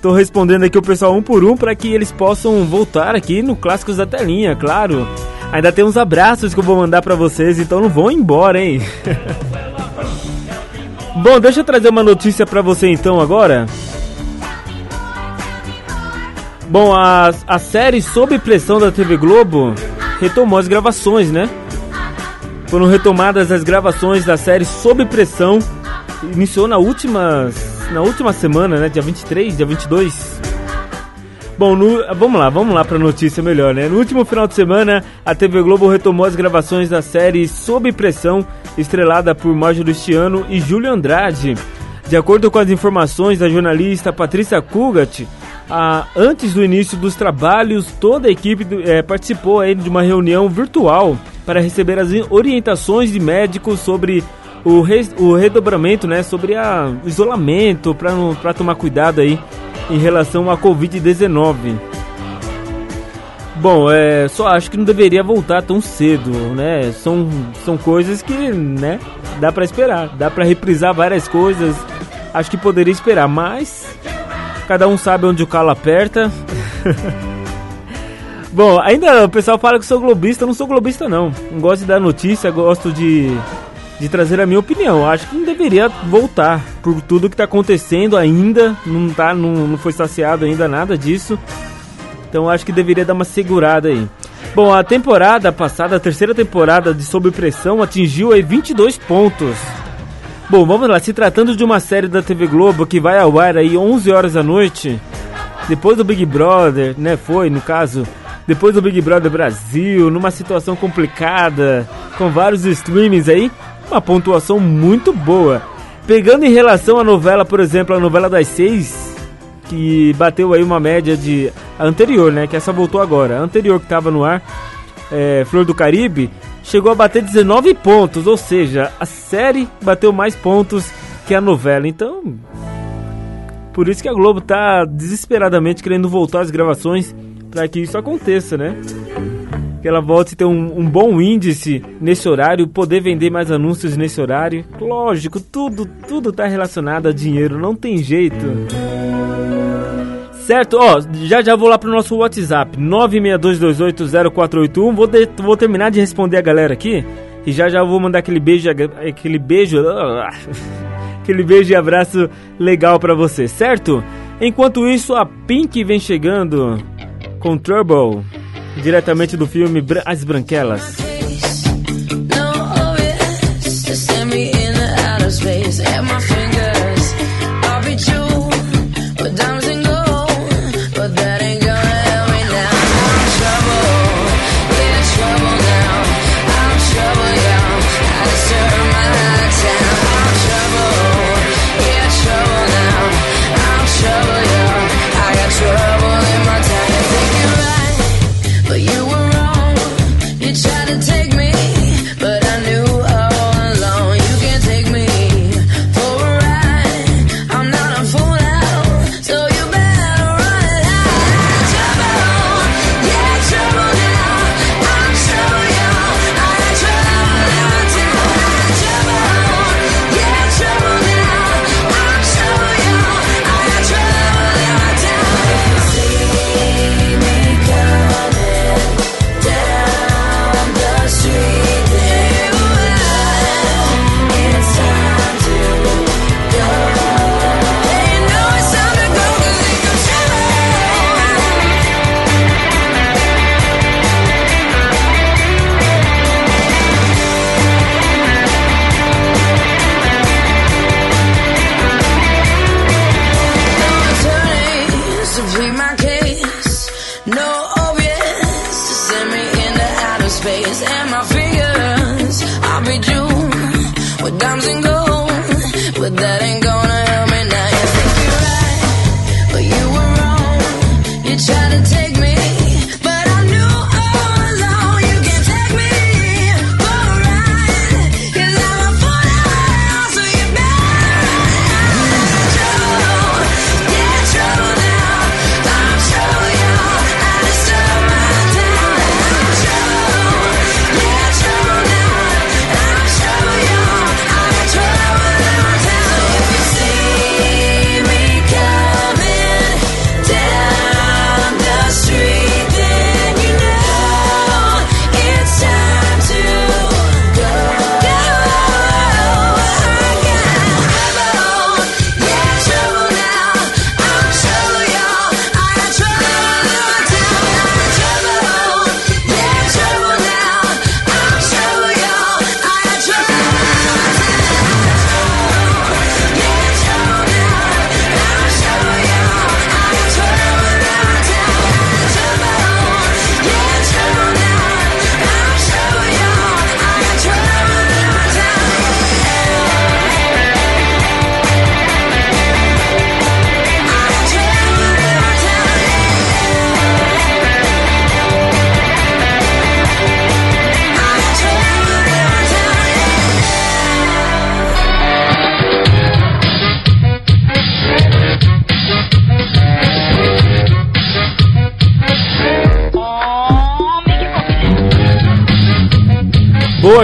Tô respondendo aqui o pessoal um por um para que eles possam voltar aqui no Clássicos da Telinha, claro. Ainda tem uns abraços que eu vou mandar para vocês, então não vão embora, hein? *laughs* Bom, deixa eu trazer uma notícia para você então agora. Bom, a, a série Sob Pressão da TV Globo retomou as gravações, né? Foram retomadas as gravações da série Sob Pressão. Iniciou na última, na última semana, né? Dia 23, dia 22. Bom, no, vamos lá, vamos lá para a notícia melhor, né? No último final de semana, a TV Globo retomou as gravações da série Sob Pressão, estrelada por Márcio Luciano e Júlio Andrade. De acordo com as informações da jornalista Patrícia Kugat, ah, antes do início dos trabalhos, toda a equipe eh, participou aí de uma reunião virtual para receber as orientações de médicos sobre o, re, o redobramento, né, sobre a, o isolamento, para tomar cuidado aí em relação à Covid-19. Bom, é, só acho que não deveria voltar tão cedo, né? São, são coisas que, né, dá para esperar, dá para reprisar várias coisas. Acho que poderia esperar, mas cada um sabe onde o calo aperta. *laughs* Bom, ainda o pessoal fala que sou globista, eu não sou globista não. Gosto de dar notícia, gosto de, de trazer a minha opinião. Acho que não deveria voltar por tudo que está acontecendo ainda, não tá, não, não foi saciado ainda nada disso. Então acho que deveria dar uma segurada aí. Bom, a temporada passada, a terceira temporada de Sob Pressão, atingiu aí 22 pontos. Bom, vamos lá, se tratando de uma série da TV Globo que vai ao ar aí 11 horas da noite, depois do Big Brother, né, foi no caso, depois do Big Brother Brasil, numa situação complicada, com vários streamings aí, uma pontuação muito boa. Pegando em relação à novela, por exemplo, a novela das seis, que bateu aí uma média de. A anterior, né? Que essa voltou agora. A anterior que estava no ar, é, Flor do Caribe, chegou a bater 19 pontos. Ou seja, a série bateu mais pontos que a novela. Então. Por isso que a Globo tá desesperadamente querendo voltar às gravações para que isso aconteça, né? Que ela volte a ter um, um bom índice nesse horário, poder vender mais anúncios nesse horário. Lógico, tudo, tudo tá relacionado a dinheiro, não tem jeito. Certo, ó, já já vou lá pro nosso WhatsApp, 962280481. Vou, de, vou terminar de responder a galera aqui e já já vou mandar aquele beijo, aquele beijo, *laughs* aquele beijo e abraço legal para você, certo? Enquanto isso, a Pink vem chegando com Trouble, diretamente do filme As Branquelas. But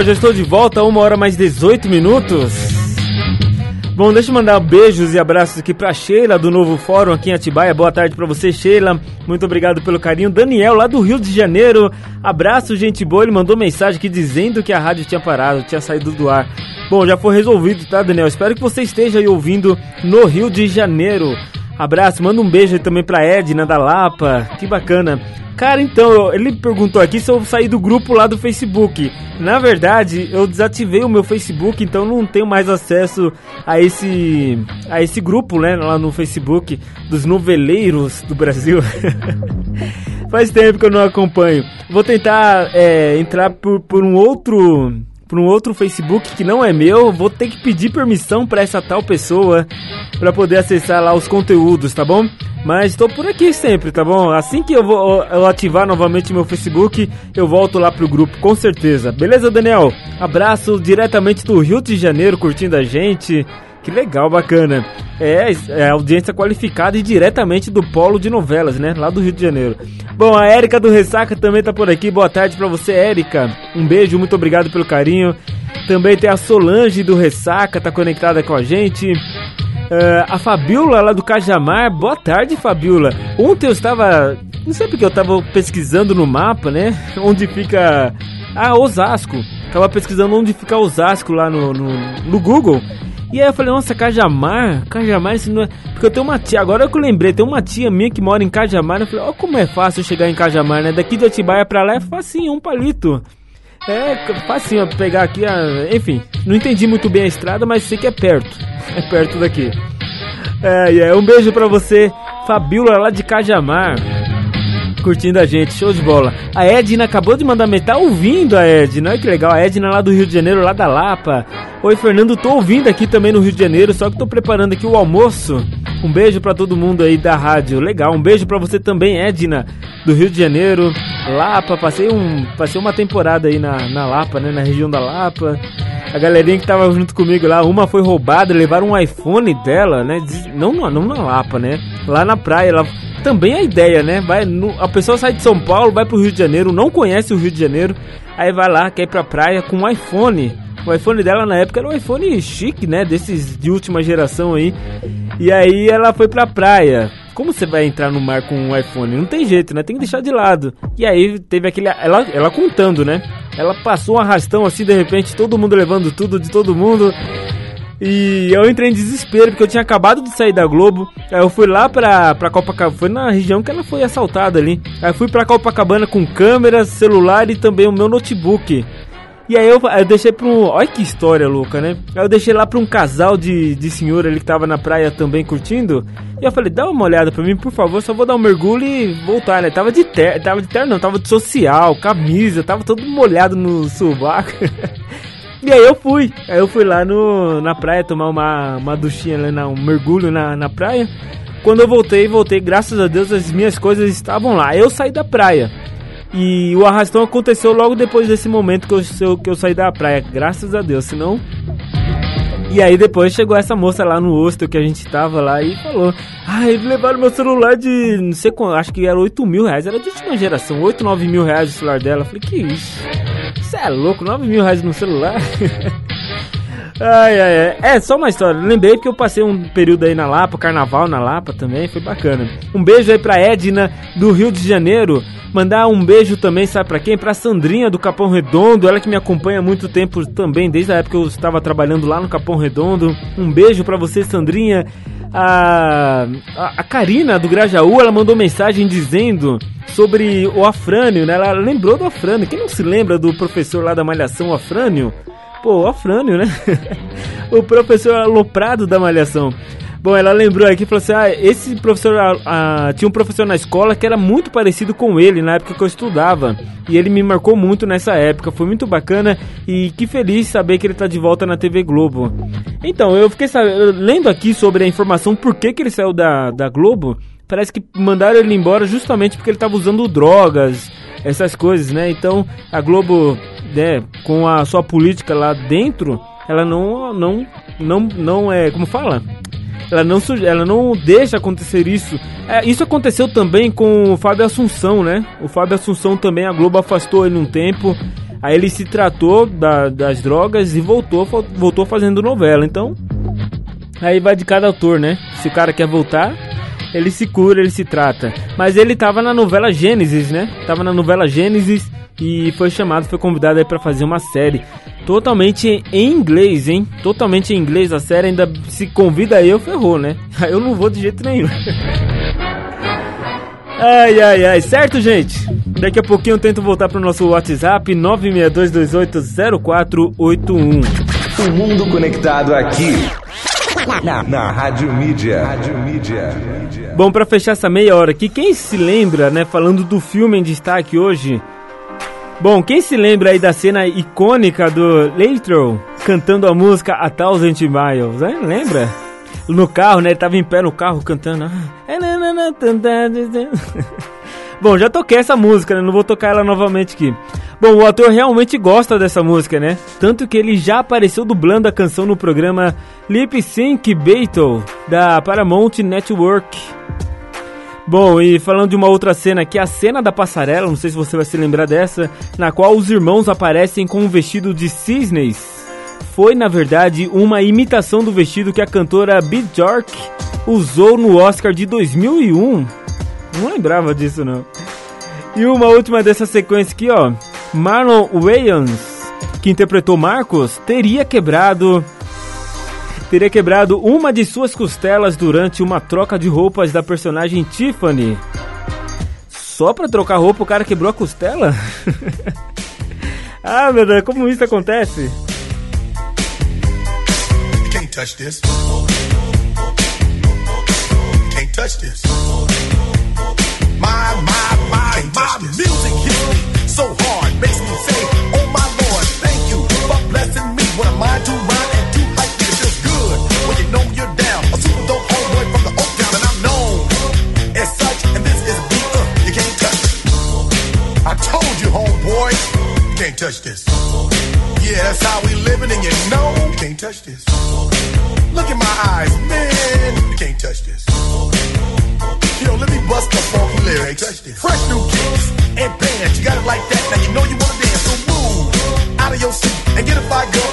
Boa, já estou de volta, uma hora mais 18 minutos. Bom, deixa eu mandar beijos e abraços aqui pra Sheila do Novo Fórum aqui em Atibaia. Boa tarde pra você, Sheila. Muito obrigado pelo carinho. Daniel, lá do Rio de Janeiro. Abraço, gente boa. Ele mandou mensagem aqui dizendo que a rádio tinha parado, tinha saído do ar. Bom, já foi resolvido, tá, Daniel? Espero que você esteja aí ouvindo no Rio de Janeiro. Abraço, manda um beijo também pra Edna da Lapa. Que bacana. Cara, então, ele perguntou aqui se eu saí do grupo lá do Facebook. Na verdade, eu desativei o meu Facebook, então não tenho mais acesso a esse a esse grupo, né, lá no Facebook dos noveleiros do Brasil. *laughs* Faz tempo que eu não acompanho. Vou tentar é, entrar por, por um outro por um outro Facebook que não é meu, vou ter que pedir permissão para essa tal pessoa para poder acessar lá os conteúdos, tá bom? Mas estou por aqui sempre, tá bom? Assim que eu vou eu ativar novamente meu Facebook, eu volto lá pro grupo, com certeza. Beleza, Daniel? Abraço diretamente do Rio de Janeiro, curtindo a gente. Que legal, bacana. É, é audiência qualificada e diretamente do polo de novelas, né? Lá do Rio de Janeiro. Bom, a Érica do Ressaca também tá por aqui. Boa tarde para você, Érica. Um beijo, muito obrigado pelo carinho. Também tem a Solange do Ressaca, tá conectada com a gente. Uh, a Fabiola lá do Cajamar, boa tarde Fabiola. Ontem eu estava, não sei porque eu estava pesquisando no mapa, né? *laughs* Onde fica. Ah, Osasco. Tava pesquisando onde fica Osasco lá no, no, no Google. E aí eu falei, nossa, Cajamar, Cajamar, isso não é... Porque eu tenho uma tia, agora que eu lembrei, tem uma tia minha que mora em Cajamar, eu falei, ó como é fácil chegar em Cajamar, né? Daqui de Atibaia pra lá é facinho, um palito. É facinho pegar aqui, enfim, não entendi muito bem a estrada, mas sei que é perto, *laughs* é perto daqui. É, é, um beijo pra você, Fabiola lá de Cajamar curtindo a gente, show de bola. A Edna acabou de mandar metal tá ouvindo a Edna, olha que legal, a Edna lá do Rio de Janeiro, lá da Lapa. Oi Fernando, tô ouvindo aqui também no Rio de Janeiro, só que tô preparando aqui o almoço. Um beijo para todo mundo aí da rádio, legal. Um beijo para você também, Edna, do Rio de Janeiro, Lapa. Passei, um, passei uma temporada aí na, na Lapa, né, na região da Lapa. A galerinha que tava junto comigo lá, uma foi roubada, levaram um iPhone dela, né? Não, não na Lapa, né? Lá na praia, ela também a ideia, né? Vai no, a pessoa sai de São Paulo, vai pro Rio de Janeiro, não conhece o Rio de Janeiro, aí vai lá, quer ir pra praia com um iPhone. O iPhone dela na época era um iPhone chique, né? Desses de última geração aí. E aí ela foi pra praia. Como você vai entrar no mar com um iPhone? Não tem jeito, né? Tem que deixar de lado. E aí teve aquele. Ela, ela contando, né? Ela passou um arrastão assim, de repente, todo mundo levando tudo de todo mundo. E eu entrei em desespero porque eu tinha acabado de sair da Globo. Aí eu fui lá pra, pra Copacabana, foi na região que ela foi assaltada ali. Aí fui pra Copacabana com câmera, celular e também o meu notebook. E aí eu, eu deixei pra um. Olha que história louca, né? Aí eu deixei lá pra um casal de, de senhor ali que tava na praia também curtindo. E eu falei, dá uma olhada pra mim, por favor, só vou dar um mergulho e voltar, né? Tava de terno, tava de terno não, tava de social, camisa, tava todo molhado no sovaco. *laughs* E aí eu fui. Aí eu fui lá no, na praia tomar uma, uma duchinha, né, um mergulho na, na praia. Quando eu voltei, voltei, graças a Deus, as minhas coisas estavam lá. Eu saí da praia. E o arrastão aconteceu logo depois desse momento que eu, que eu saí da praia. Graças a Deus, senão. E aí depois chegou essa moça lá no hostel que a gente tava lá e falou: Ah, eles levaram meu celular de. não sei quanto, acho que era 8 mil reais, era de última geração, 8, 9 mil reais o celular dela. Eu falei, que isso? Você é louco, 9 mil reais no celular? *laughs* ai, ai, ai. É, só uma história. Lembrei que eu passei um período aí na Lapa, carnaval na Lapa também, foi bacana. Um beijo aí pra Edna, do Rio de Janeiro. Mandar um beijo também, sabe pra quem? Pra Sandrinha do Capão Redondo, ela que me acompanha há muito tempo também, desde a época que eu estava trabalhando lá no Capão Redondo. Um beijo pra você, Sandrinha. A, a, Karina do Grajaú, ela mandou mensagem dizendo sobre o Afrânio, né? Ela lembrou do Afrânio. Quem não se lembra do professor lá da Malhação, Afrânio? Pô, o Afrânio, né? *laughs* o professor aloprado da Malhação. Bom, ela lembrou aqui e falou assim: ah, esse professor. Ah, tinha um professor na escola que era muito parecido com ele na época que eu estudava. E ele me marcou muito nessa época. Foi muito bacana e que feliz saber que ele está de volta na TV Globo. Então, eu fiquei sabendo, lendo aqui sobre a informação por que, que ele saiu da, da Globo. Parece que mandaram ele embora justamente porque ele estava usando drogas, essas coisas, né? Então a Globo, né, com a sua política lá dentro, ela não, não, não, não é, como fala? Ela não, ela não deixa acontecer isso. É, isso aconteceu também com o Fábio Assunção, né? O Fábio Assunção também, a Globo afastou ele um tempo. Aí ele se tratou da, das drogas e voltou, voltou fazendo novela. Então, aí vai de cada autor, né? Se o cara quer voltar, ele se cura, ele se trata. Mas ele tava na novela Gênesis, né? Tava na novela Gênesis e foi chamado, foi convidado aí para fazer uma série. Totalmente em inglês, hein? Totalmente em inglês a série, ainda se convida eu, ferrou, né? *laughs* Eu não vou de jeito nenhum. *laughs* Ai, ai, ai, certo, gente? Daqui a pouquinho eu tento voltar pro nosso WhatsApp 962280481. O mundo conectado aqui na, na Rádio Mídia. Rádio Mídia. Bom, pra fechar essa meia hora aqui, quem se lembra, né, falando do filme em destaque hoje? Bom, quem se lembra aí da cena icônica do Leitro cantando a música A Thousand Miles, hein? lembra? No carro, né, ele tava em pé no carro cantando. Bom, já toquei essa música, né? Não vou tocar ela novamente aqui. Bom, o ator realmente gosta dessa música, né? Tanto que ele já apareceu dublando a canção no programa Lip Sync Battle da Paramount Network. Bom, e falando de uma outra cena aqui, a cena da passarela, não sei se você vai se lembrar dessa, na qual os irmãos aparecem com um vestido de cisnes. Foi, na verdade, uma imitação do vestido que a cantora Bjork usou no Oscar de 2001. Não lembrava disso, não. E uma última dessa sequência aqui, ó. Marlon Wayans, que interpretou Marcos, teria quebrado teria quebrado uma de suas costelas durante uma troca de roupas da personagem Tiffany. Só pra trocar roupa o cara quebrou a costela? *laughs* ah, meu Deus, como isso acontece? Can't touch this. Can't touch this. My, my, my, my music hits me so hard, touch this. Yeah, that's how we living, and you know you can't touch this. Look in my eyes, man, you can't touch this. Yo, let me bust the funky lyrics. Fresh new kicks and bands, you got it like that. Now you know you wanna dance, so move out of your seat and get a fire girl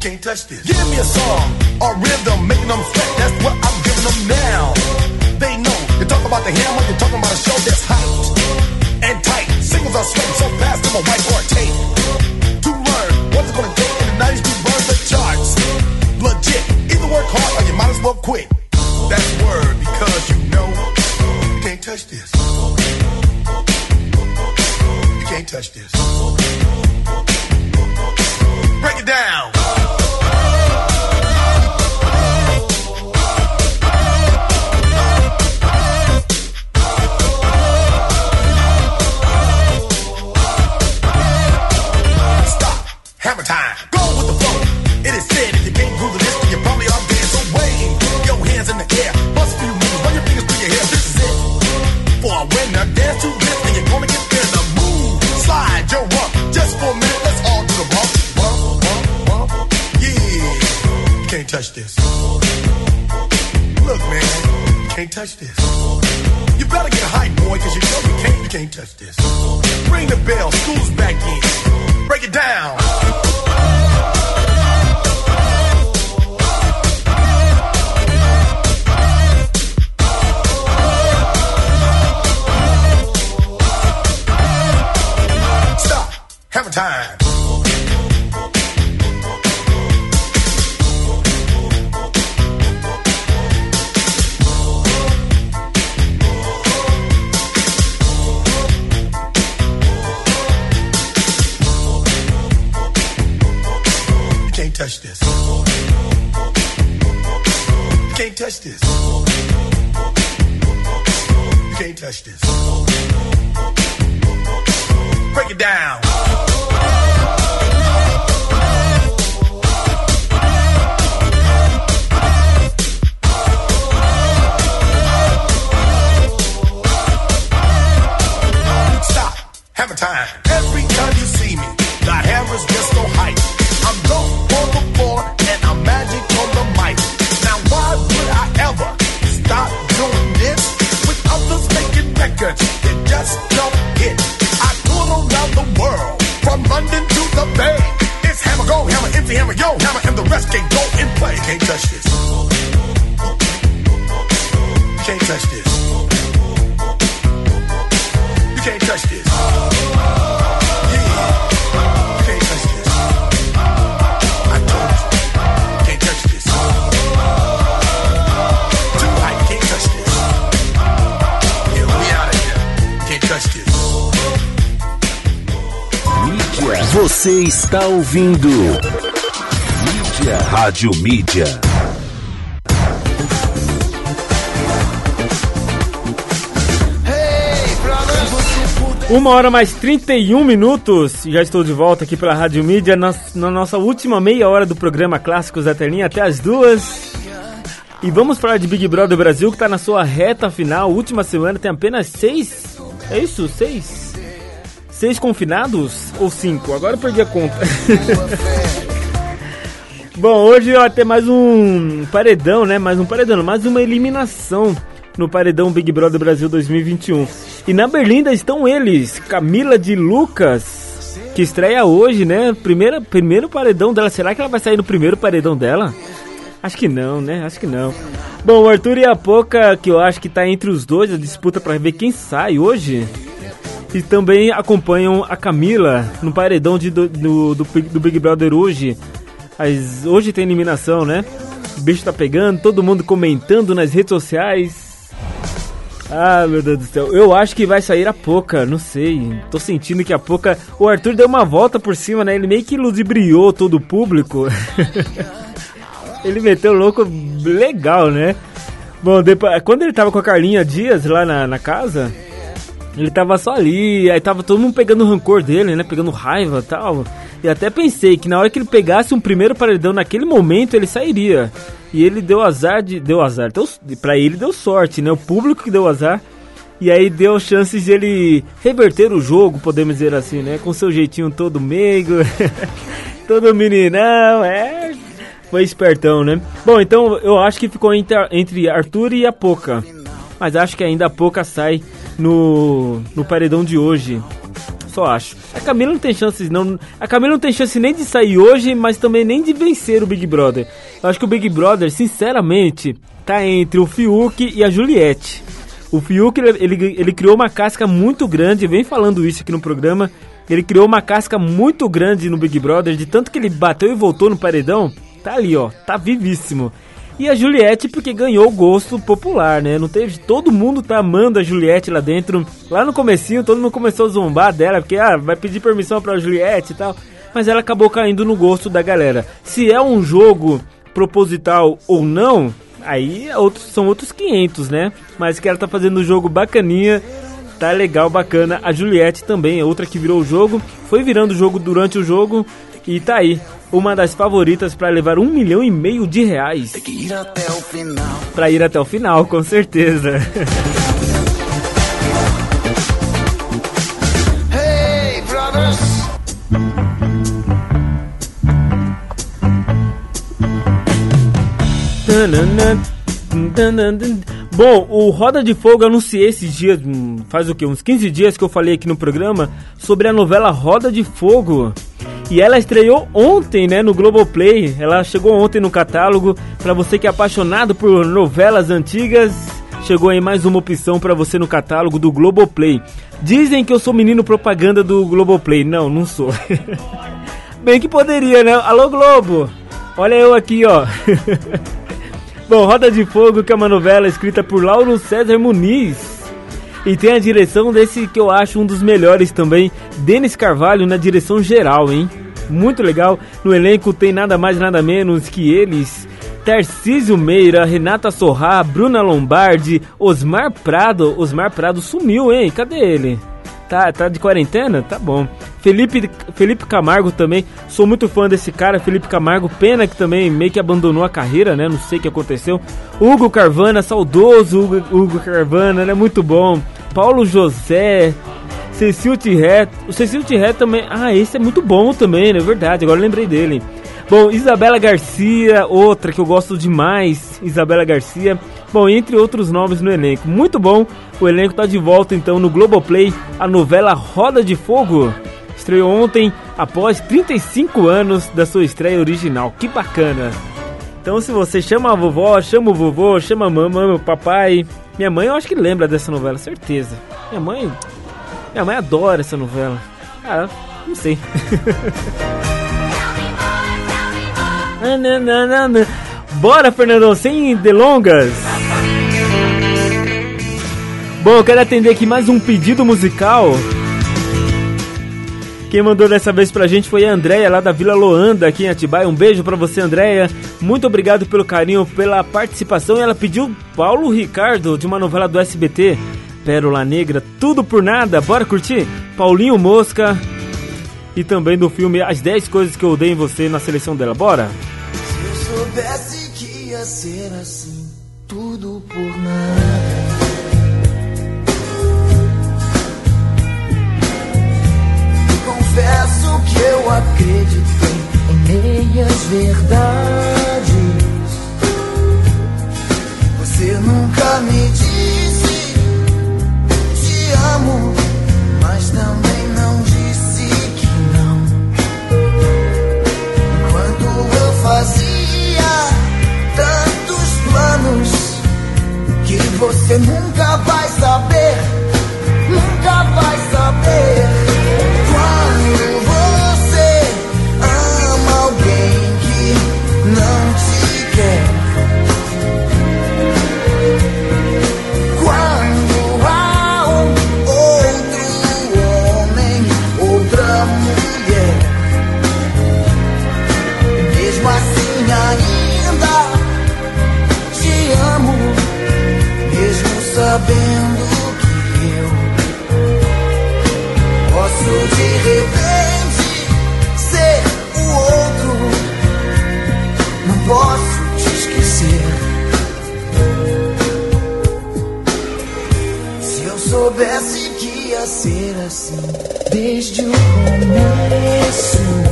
can't touch this. Give me a song or rhythm, making them sweat. That's what I'm giving them now. They know. You talk about the hammer, Você está ouvindo. Mídia. Rádio Mídia. Uma hora mais 31 minutos. Já estou de volta aqui pela Rádio Mídia na, na nossa última meia hora do programa Clássicos da Telinha até as duas. E vamos falar de Big Brother Brasil que está na sua reta final. Última semana tem apenas seis. É isso? Seis? Seis confinados? Ou cinco? Agora eu perdi a conta. *laughs* Bom, hoje vai ter mais um paredão, né? Mais um paredão, mais uma eliminação no paredão Big Brother Brasil 2021. E na Berlinda estão eles, Camila de Lucas, que estreia hoje, né? Primeira, primeiro paredão dela. Será que ela vai sair no primeiro paredão dela? Acho que não, né? Acho que não. Bom, o Arthur e a Poca, que eu acho que tá entre os dois, a disputa para ver quem sai hoje. E também acompanham a Camila no paredão de, do, do, do, Big Brother hoje. Mas hoje tem eliminação, né? O bicho tá pegando, todo mundo comentando nas redes sociais. Ah, meu Deus do céu. Eu acho que vai sair a Poca, não sei. Tô sentindo que a Poca. O Arthur deu uma volta por cima, né? Ele meio que ludibriou todo o público. *laughs* ele meteu louco legal, né? Bom, depois, quando ele tava com a Carlinha Dias lá na, na casa, ele tava só ali, aí tava todo mundo pegando rancor dele, né? Pegando raiva e tal. E até pensei que na hora que ele pegasse um primeiro paredão naquele momento ele sairia. E ele deu azar de. Deu azar. Deu, pra ele deu sorte, né? O público que deu azar. E aí deu chances de ele reverter o jogo, podemos dizer assim, né? Com seu jeitinho todo meigo, *laughs* todo meninão, é. Foi espertão, né? Bom, então eu acho que ficou entre, entre Arthur e a Poca. Mas acho que ainda a Poca sai no, no paredão de hoje. Só acho. A Camila não tem chances não. A Camila não tem chance nem de sair hoje, mas também nem de vencer o Big Brother. Eu acho que o Big Brother, sinceramente, tá entre o Fiuk e a Juliette. O Fiuk, ele, ele, criou uma casca muito grande, vem falando isso aqui no programa. Ele criou uma casca muito grande no Big Brother, de tanto que ele bateu e voltou no paredão. Tá ali, ó, tá vivíssimo. E a Juliette porque ganhou o gosto popular, né? Não teve, todo mundo tá amando a Juliette lá dentro. Lá no comecinho todo mundo começou a zombar dela, porque ah, vai pedir permissão pra Juliette e tal. Mas ela acabou caindo no gosto da galera. Se é um jogo proposital ou não, aí é outros, são outros 500, né? Mas que ela tá fazendo um jogo bacaninha, tá legal, bacana. A Juliette também é outra que virou o jogo, foi virando o jogo durante o jogo e tá aí uma das favoritas para levar um milhão e meio de reais. Tem que ir até o final. Para ir até o final, com certeza. *laughs* Hey, brothers. Bom, o Roda de Fogo anunciei esses dias, hum, faz o que? Uns 15 dias que eu falei aqui no programa sobre a novela Roda de Fogo. E ela estreou ontem, né, no Globoplay. Ela chegou ontem no catálogo. Para você que é apaixonado por novelas antigas, chegou aí mais uma opção para você no catálogo do Globoplay. Dizem que eu sou menino propaganda do Globoplay. Não, não sou. *laughs* Bem que poderia, né? Alô Globo. Olha eu aqui, ó. *laughs* Bom, Roda de Fogo, que é uma novela escrita por Lauro César Muniz. E tem a direção desse que eu acho um dos melhores também, Denis Carvalho na direção geral, hein? Muito legal. No elenco tem nada mais nada menos que eles: Tarcísio Meira, Renata Sorrá, Bruna Lombardi, Osmar Prado. Osmar Prado sumiu, hein? Cadê ele? Tá, tá de quarentena? Tá bom. Felipe, Felipe Camargo também. Sou muito fã desse cara, Felipe Camargo. Pena que também meio que abandonou a carreira, né? Não sei o que aconteceu. Hugo Carvana, saudoso Hugo, Hugo Carvana, né? Muito bom. Paulo José. Cecil Tirré. O Cecil Tirré também. Ah, esse é muito bom também, né? Verdade, agora lembrei dele. Bom, Isabela Garcia, outra que eu gosto demais, Isabela Garcia. Bom, entre outros nomes no elenco. Muito bom, o elenco tá de volta então no Globoplay, a novela Roda de Fogo. Estreou ontem, após 35 anos da sua estreia original. Que bacana! Então se você chama a vovó, chama o vovô, chama a mamãe, o papai. Minha mãe eu acho que lembra dessa novela, certeza. Minha mãe. Minha mãe adora essa novela. Ah, não sei. *laughs* Bora, Fernandão, sem delongas. Bom, eu quero atender aqui mais um pedido musical. Quem mandou dessa vez pra gente foi a Andréia, lá da Vila Loanda, aqui em Atibaia. Um beijo pra você, Andréia. Muito obrigado pelo carinho, pela participação. E ela pediu Paulo Ricardo, de uma novela do SBT, Pérola Negra. Tudo por nada. Bora curtir? Paulinho Mosca. E também do filme As 10 Coisas que Eu Odeio em Você na seleção dela. Bora? Se eu soubesse que ia ser assim, tudo por nada. Confesso que eu acreditei em meias verdades. Você nunca me disse te amo, mas também não disse que não. Enquanto eu fazia tantos planos que você nunca vai saber, nunca vai saber. Ser assim desde o começo.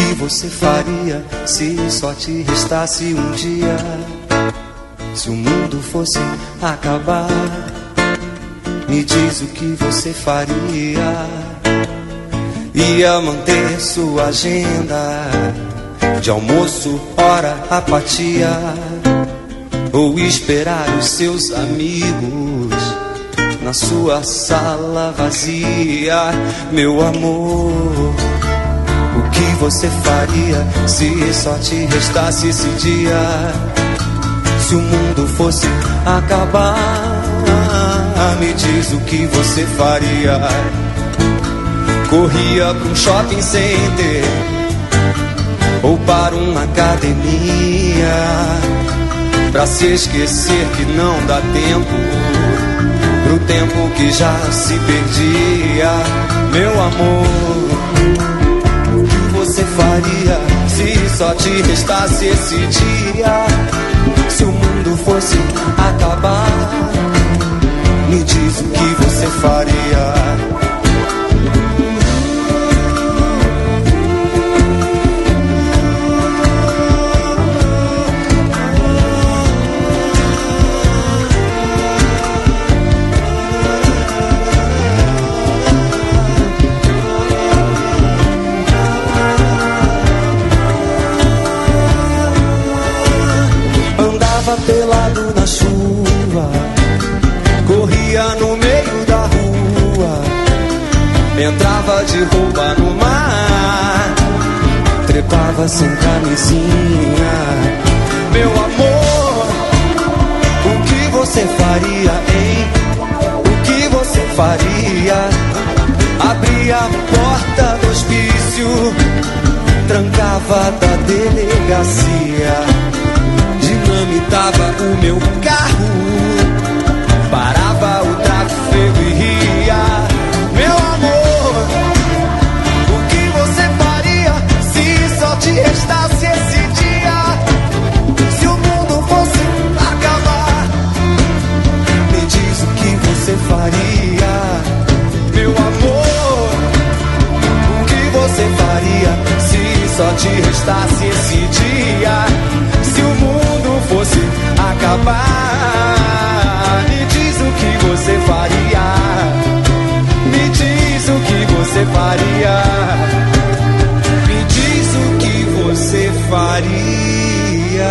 Que você faria se só te restasse um dia? Se o mundo fosse acabar, me diz o que você faria. Ia manter sua agenda de almoço, hora, apatia, ou esperar os seus amigos na sua sala vazia, meu amor. Que você faria se só te restasse esse dia? Se o mundo fosse acabar, me diz o que você faria. Corria para um shopping center ou para uma academia Pra se esquecer que não dá tempo Pro tempo que já se perdia Meu amor você faria Se só te restasse esse dia? Se o mundo fosse acabar Me diz o que você faria pelado na chuva, corria no meio da rua, entrava de roupa no mar, trepava sem camisinha. Meu amor, o que você faria, hein? O que você faria? Abria a porta do hospício, trancava da delegacia dinamitava o meu carro, parava o tráfego e ria. Meu amor, o que você faria se só te restasse esse dia? Se o mundo fosse acabar, me diz o que você faria, meu amor. O que você faria se só te restasse esse dia? Acabar, me diz o que você faria. Me diz o que você faria. Me diz o que você faria.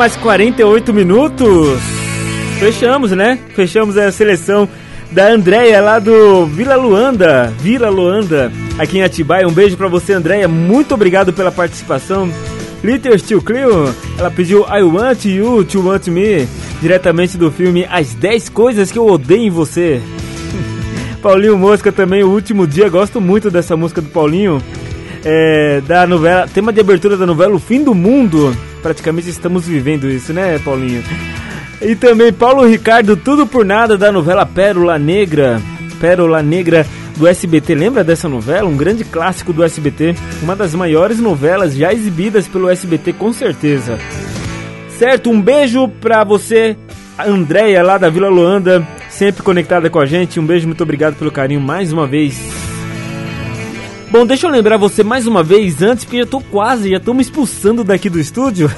Mais 48 minutos. Fechamos, né? Fechamos a seleção da Andréia lá do Vila Luanda. Vila Luanda, aqui em Atibaia. Um beijo pra você, Andréia. Muito obrigado pela participação. Little Still Cleo, ela pediu I Want You to Want Me, diretamente do filme As 10 Coisas que Eu Odeio em Você. *laughs* Paulinho Mosca também, o último dia, gosto muito dessa música do Paulinho. É, da novela, tema de abertura da novela O Fim do Mundo. Praticamente estamos vivendo isso, né, Paulinho? E também Paulo Ricardo, tudo por nada da novela Pérola Negra. Pérola Negra do SBT. Lembra dessa novela? Um grande clássico do SBT. Uma das maiores novelas já exibidas pelo SBT, com certeza. Certo, um beijo pra você, Andréia, lá da Vila Luanda, sempre conectada com a gente. Um beijo, muito obrigado pelo carinho mais uma vez. Bom, deixa eu lembrar você mais uma vez antes, porque já tô quase, já tô me expulsando daqui do estúdio.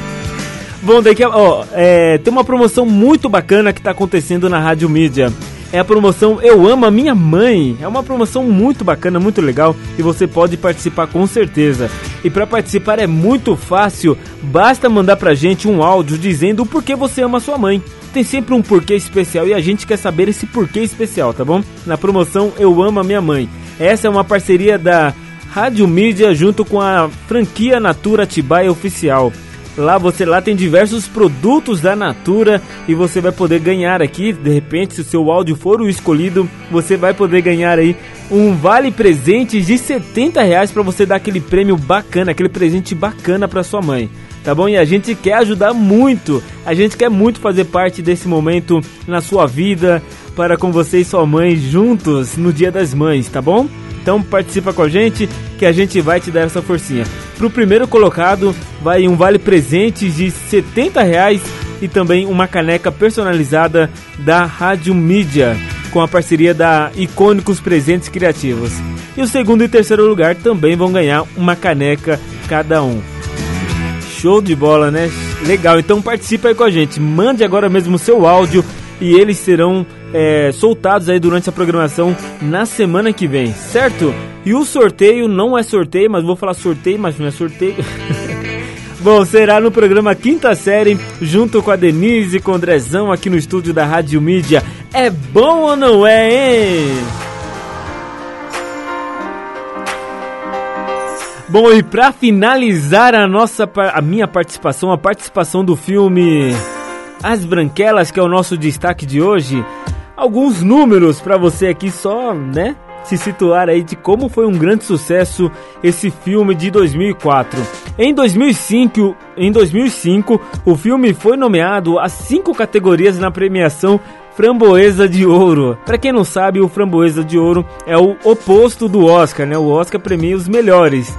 *laughs* Bom, daqui a, ó, é, tem uma promoção muito bacana que tá acontecendo na Rádio Mídia. É a promoção Eu Amo a Minha Mãe. É uma promoção muito bacana, muito legal e você pode participar com certeza. E para participar é muito fácil, basta mandar pra gente um áudio dizendo o porquê você ama sua mãe. Tem sempre um porquê especial e a gente quer saber esse porquê especial, tá bom? Na promoção Eu Amo a Minha Mãe. Essa é uma parceria da Rádio Mídia junto com a franquia Natura Tibaia Oficial. Lá você lá tem diversos produtos da Natura e você vai poder ganhar aqui, de repente, se o seu áudio for o escolhido, você vai poder ganhar aí um vale presente de 70 reais para você dar aquele prêmio bacana, aquele presente bacana para sua mãe. Tá bom? E a gente quer ajudar muito, a gente quer muito fazer parte desse momento na sua vida, para com você e sua mãe juntos no Dia das Mães, tá bom? Então participa com a gente que a gente vai te dar essa forcinha. Pro primeiro colocado vai um vale presente de 70 reais e também uma caneca personalizada da Rádio Mídia com a parceria da Icônicos Presentes Criativos. E o segundo e terceiro lugar também vão ganhar uma caneca cada um. Show de bola, né? Legal, então participa aí com a gente. Mande agora mesmo o seu áudio e eles serão é, soltados aí durante a programação na semana que vem, certo? E o sorteio não é sorteio, mas vou falar sorteio, mas não é sorteio. *laughs* Bom, será no programa Quinta Série, junto com a Denise e com o Andrezão aqui no estúdio da Rádio Mídia. É bom ou não é, hein? Bom, e para finalizar a nossa a minha participação, a participação do filme As Branquelas, que é o nosso destaque de hoje, alguns números para você aqui só, né? Se situar aí de como foi um grande sucesso esse filme de 2004. Em 2005, em 2005, o filme foi nomeado a cinco categorias na premiação Framboesa de Ouro. Para quem não sabe, o Framboesa de Ouro é o oposto do Oscar, né? O Oscar premia os melhores.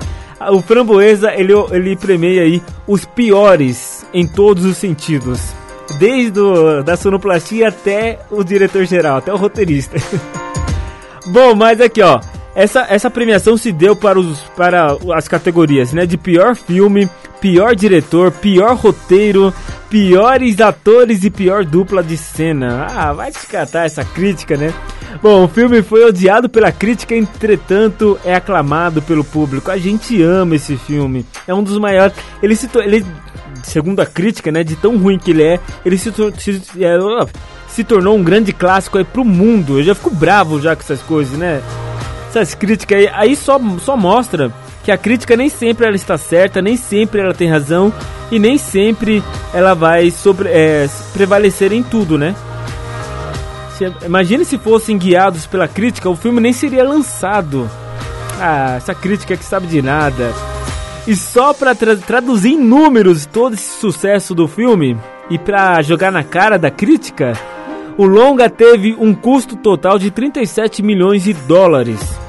O Framboesa ele, ele premia aí os piores em todos os sentidos desde o, da sonoplastia até o diretor-geral, até o roteirista. *laughs* Bom, mas aqui ó, essa, essa premiação se deu para, os, para as categorias né, de pior filme, pior diretor, pior roteiro, piores atores e pior dupla de cena. Ah, vai te catar essa crítica, né? Bom, o filme foi odiado pela crítica, entretanto é aclamado pelo público. A gente ama esse filme. É um dos maiores. Ele se, ele segundo a crítica, né, de tão ruim que ele é, ele se, se, é, se tornou um grande clássico aí pro mundo. Eu já fico bravo já com essas coisas, né? Essas críticas aí, aí só, só mostra que a crítica nem sempre ela está certa, nem sempre ela tem razão e nem sempre ela vai sobre, é, prevalecer em tudo, né? Se, imagine se fossem guiados pela crítica, o filme nem seria lançado. Ah, essa crítica que sabe de nada. E só para tra traduzir em números todo esse sucesso do filme e para jogar na cara da crítica, o longa teve um custo total de 37 milhões de dólares.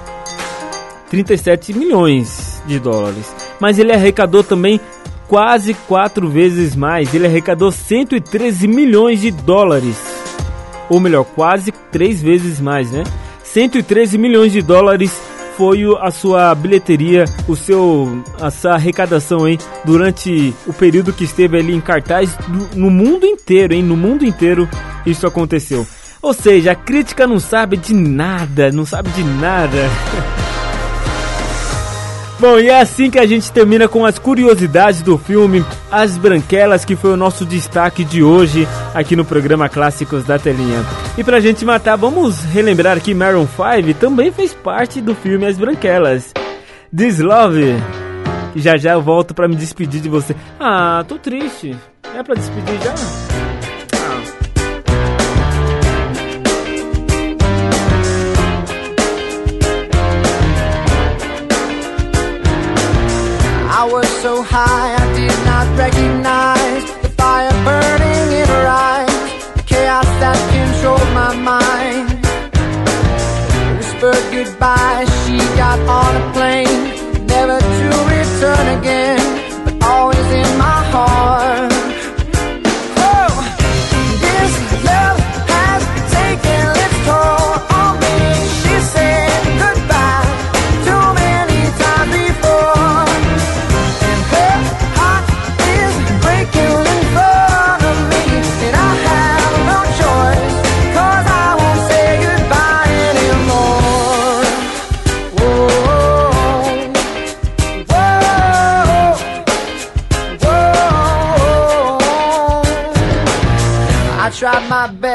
37 milhões de dólares. Mas ele arrecadou também quase quatro vezes mais. Ele arrecadou 113 milhões de dólares. Ou melhor, quase três vezes mais, né? 113 milhões de dólares foi a sua bilheteria, o seu a sua arrecadação hein, durante o período que esteve ali em cartaz no mundo inteiro, hein? No mundo inteiro isso aconteceu. Ou seja, a crítica não sabe de nada, não sabe de nada. *laughs* Bom, e é assim que a gente termina com as curiosidades do filme As Branquelas, que foi o nosso destaque de hoje aqui no programa Clássicos da Telinha. E pra gente matar, vamos relembrar que Maroon 5 também fez parte do filme As Branquelas. This Love. Já já eu volto pra me despedir de você. Ah, tô triste. É pra despedir já? High tried my best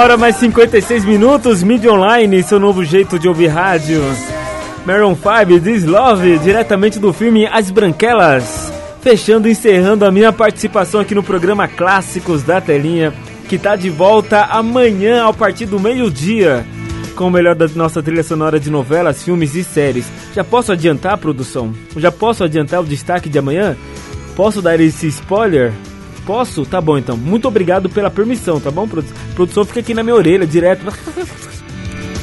hora mais 56 minutos, mídia online, seu novo jeito de ouvir rádio. Maroon 5, This Love, diretamente do filme As Branquelas. Fechando e encerrando a minha participação aqui no programa Clássicos da Telinha, que tá de volta amanhã a partir do meio-dia, com o melhor da nossa trilha sonora de novelas, filmes e séries. Já posso adiantar a produção? Já posso adiantar o destaque de amanhã? Posso dar esse spoiler? Posso? Tá bom então. Muito obrigado pela permissão, tá bom? produ- produção fica aqui na minha orelha, direto. *laughs*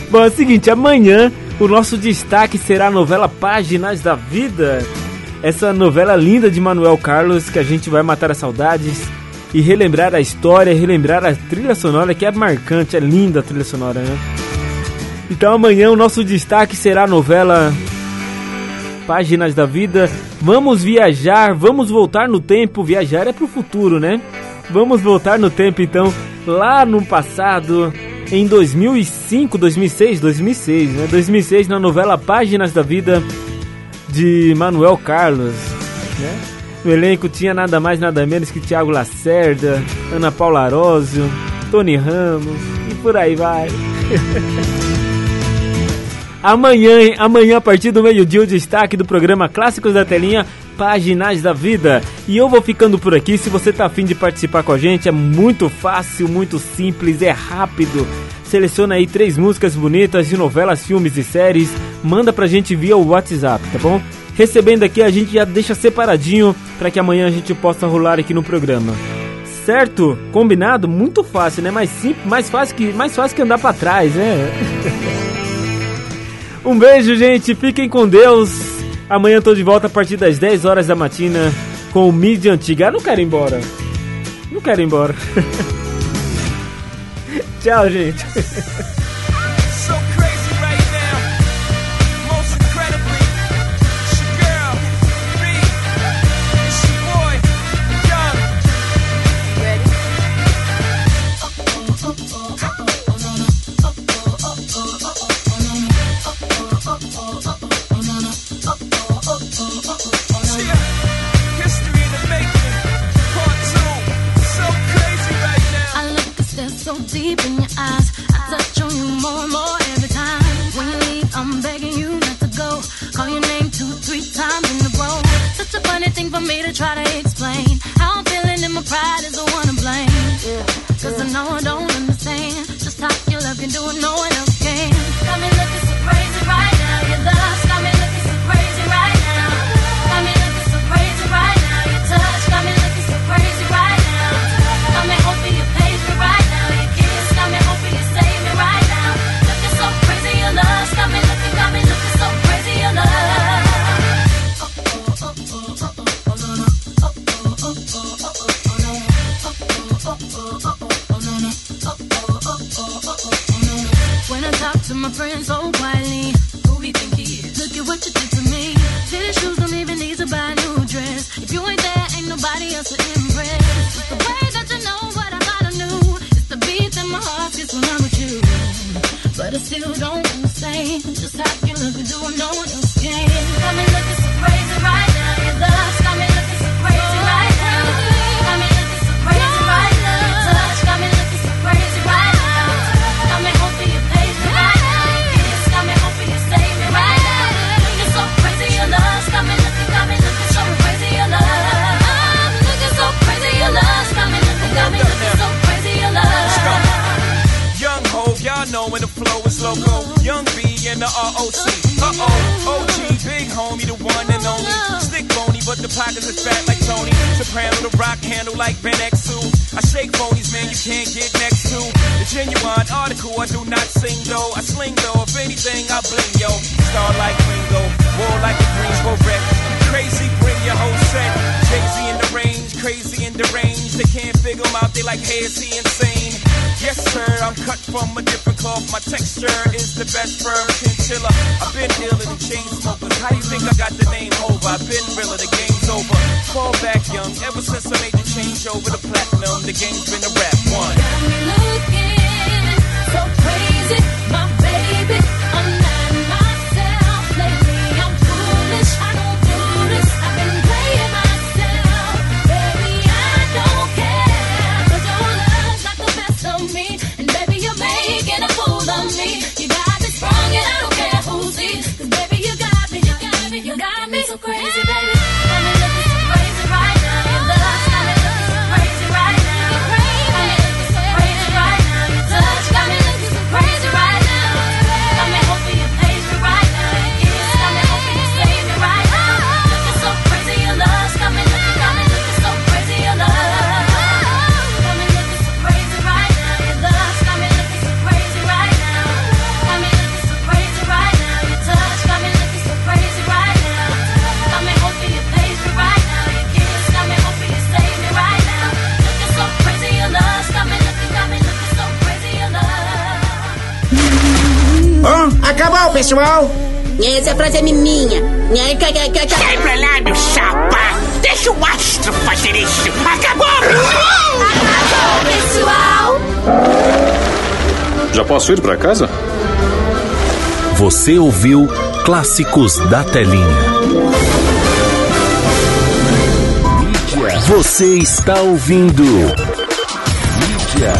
Bom, é o seguinte, amanhã o nosso destaque será a novela Páginas da Vida. Essa novela linda de Manuel Carlos que a gente vai matar as saudades e relembrar a história, relembrar a trilha sonora que é marcante, é linda a trilha sonora, né? Então amanhã o nosso destaque será a novela Páginas da Vida. Vamos viajar, vamos voltar no tempo. Viajar é pro futuro, né? Vamos voltar no tempo então, lá no passado, em 2005, 2006, 2006, né? 2006 na novela Páginas da Vida de Manuel Carlos, né? No elenco tinha nada mais nada menos que Tiago Lacerda, Ana Paula Arósio, Tony Ramos e por aí vai. *laughs* Amanhã, hein? Amanhã, a partir do meio-dia, o destaque do programa Clássicos da Telinha, Páginas da Vida. E eu vou ficando por aqui. Se você tá afim de participar com a gente, é muito fácil, muito simples, é rápido. Seleciona aí três músicas bonitas de novelas, filmes e séries. Manda pra gente via o WhatsApp, tá bom? Recebendo aqui, a gente já deixa separadinho para que amanhã a gente possa rolar aqui no programa certo? Combinado? Muito fácil, né? Mais simples, mais fácil que, mais fácil que andar para trás, né? *laughs* Um beijo, gente. Fiquem com Deus. Amanhã eu tô de volta a partir das 10 horas da matina com o Mídia Antiga. Ah, não quero ir embora. Não quero ir embora. *laughs* Tchau, gente. *laughs* Posso ir para casa? Você ouviu Clássicos da Telinha. Você está ouvindo. Mídia.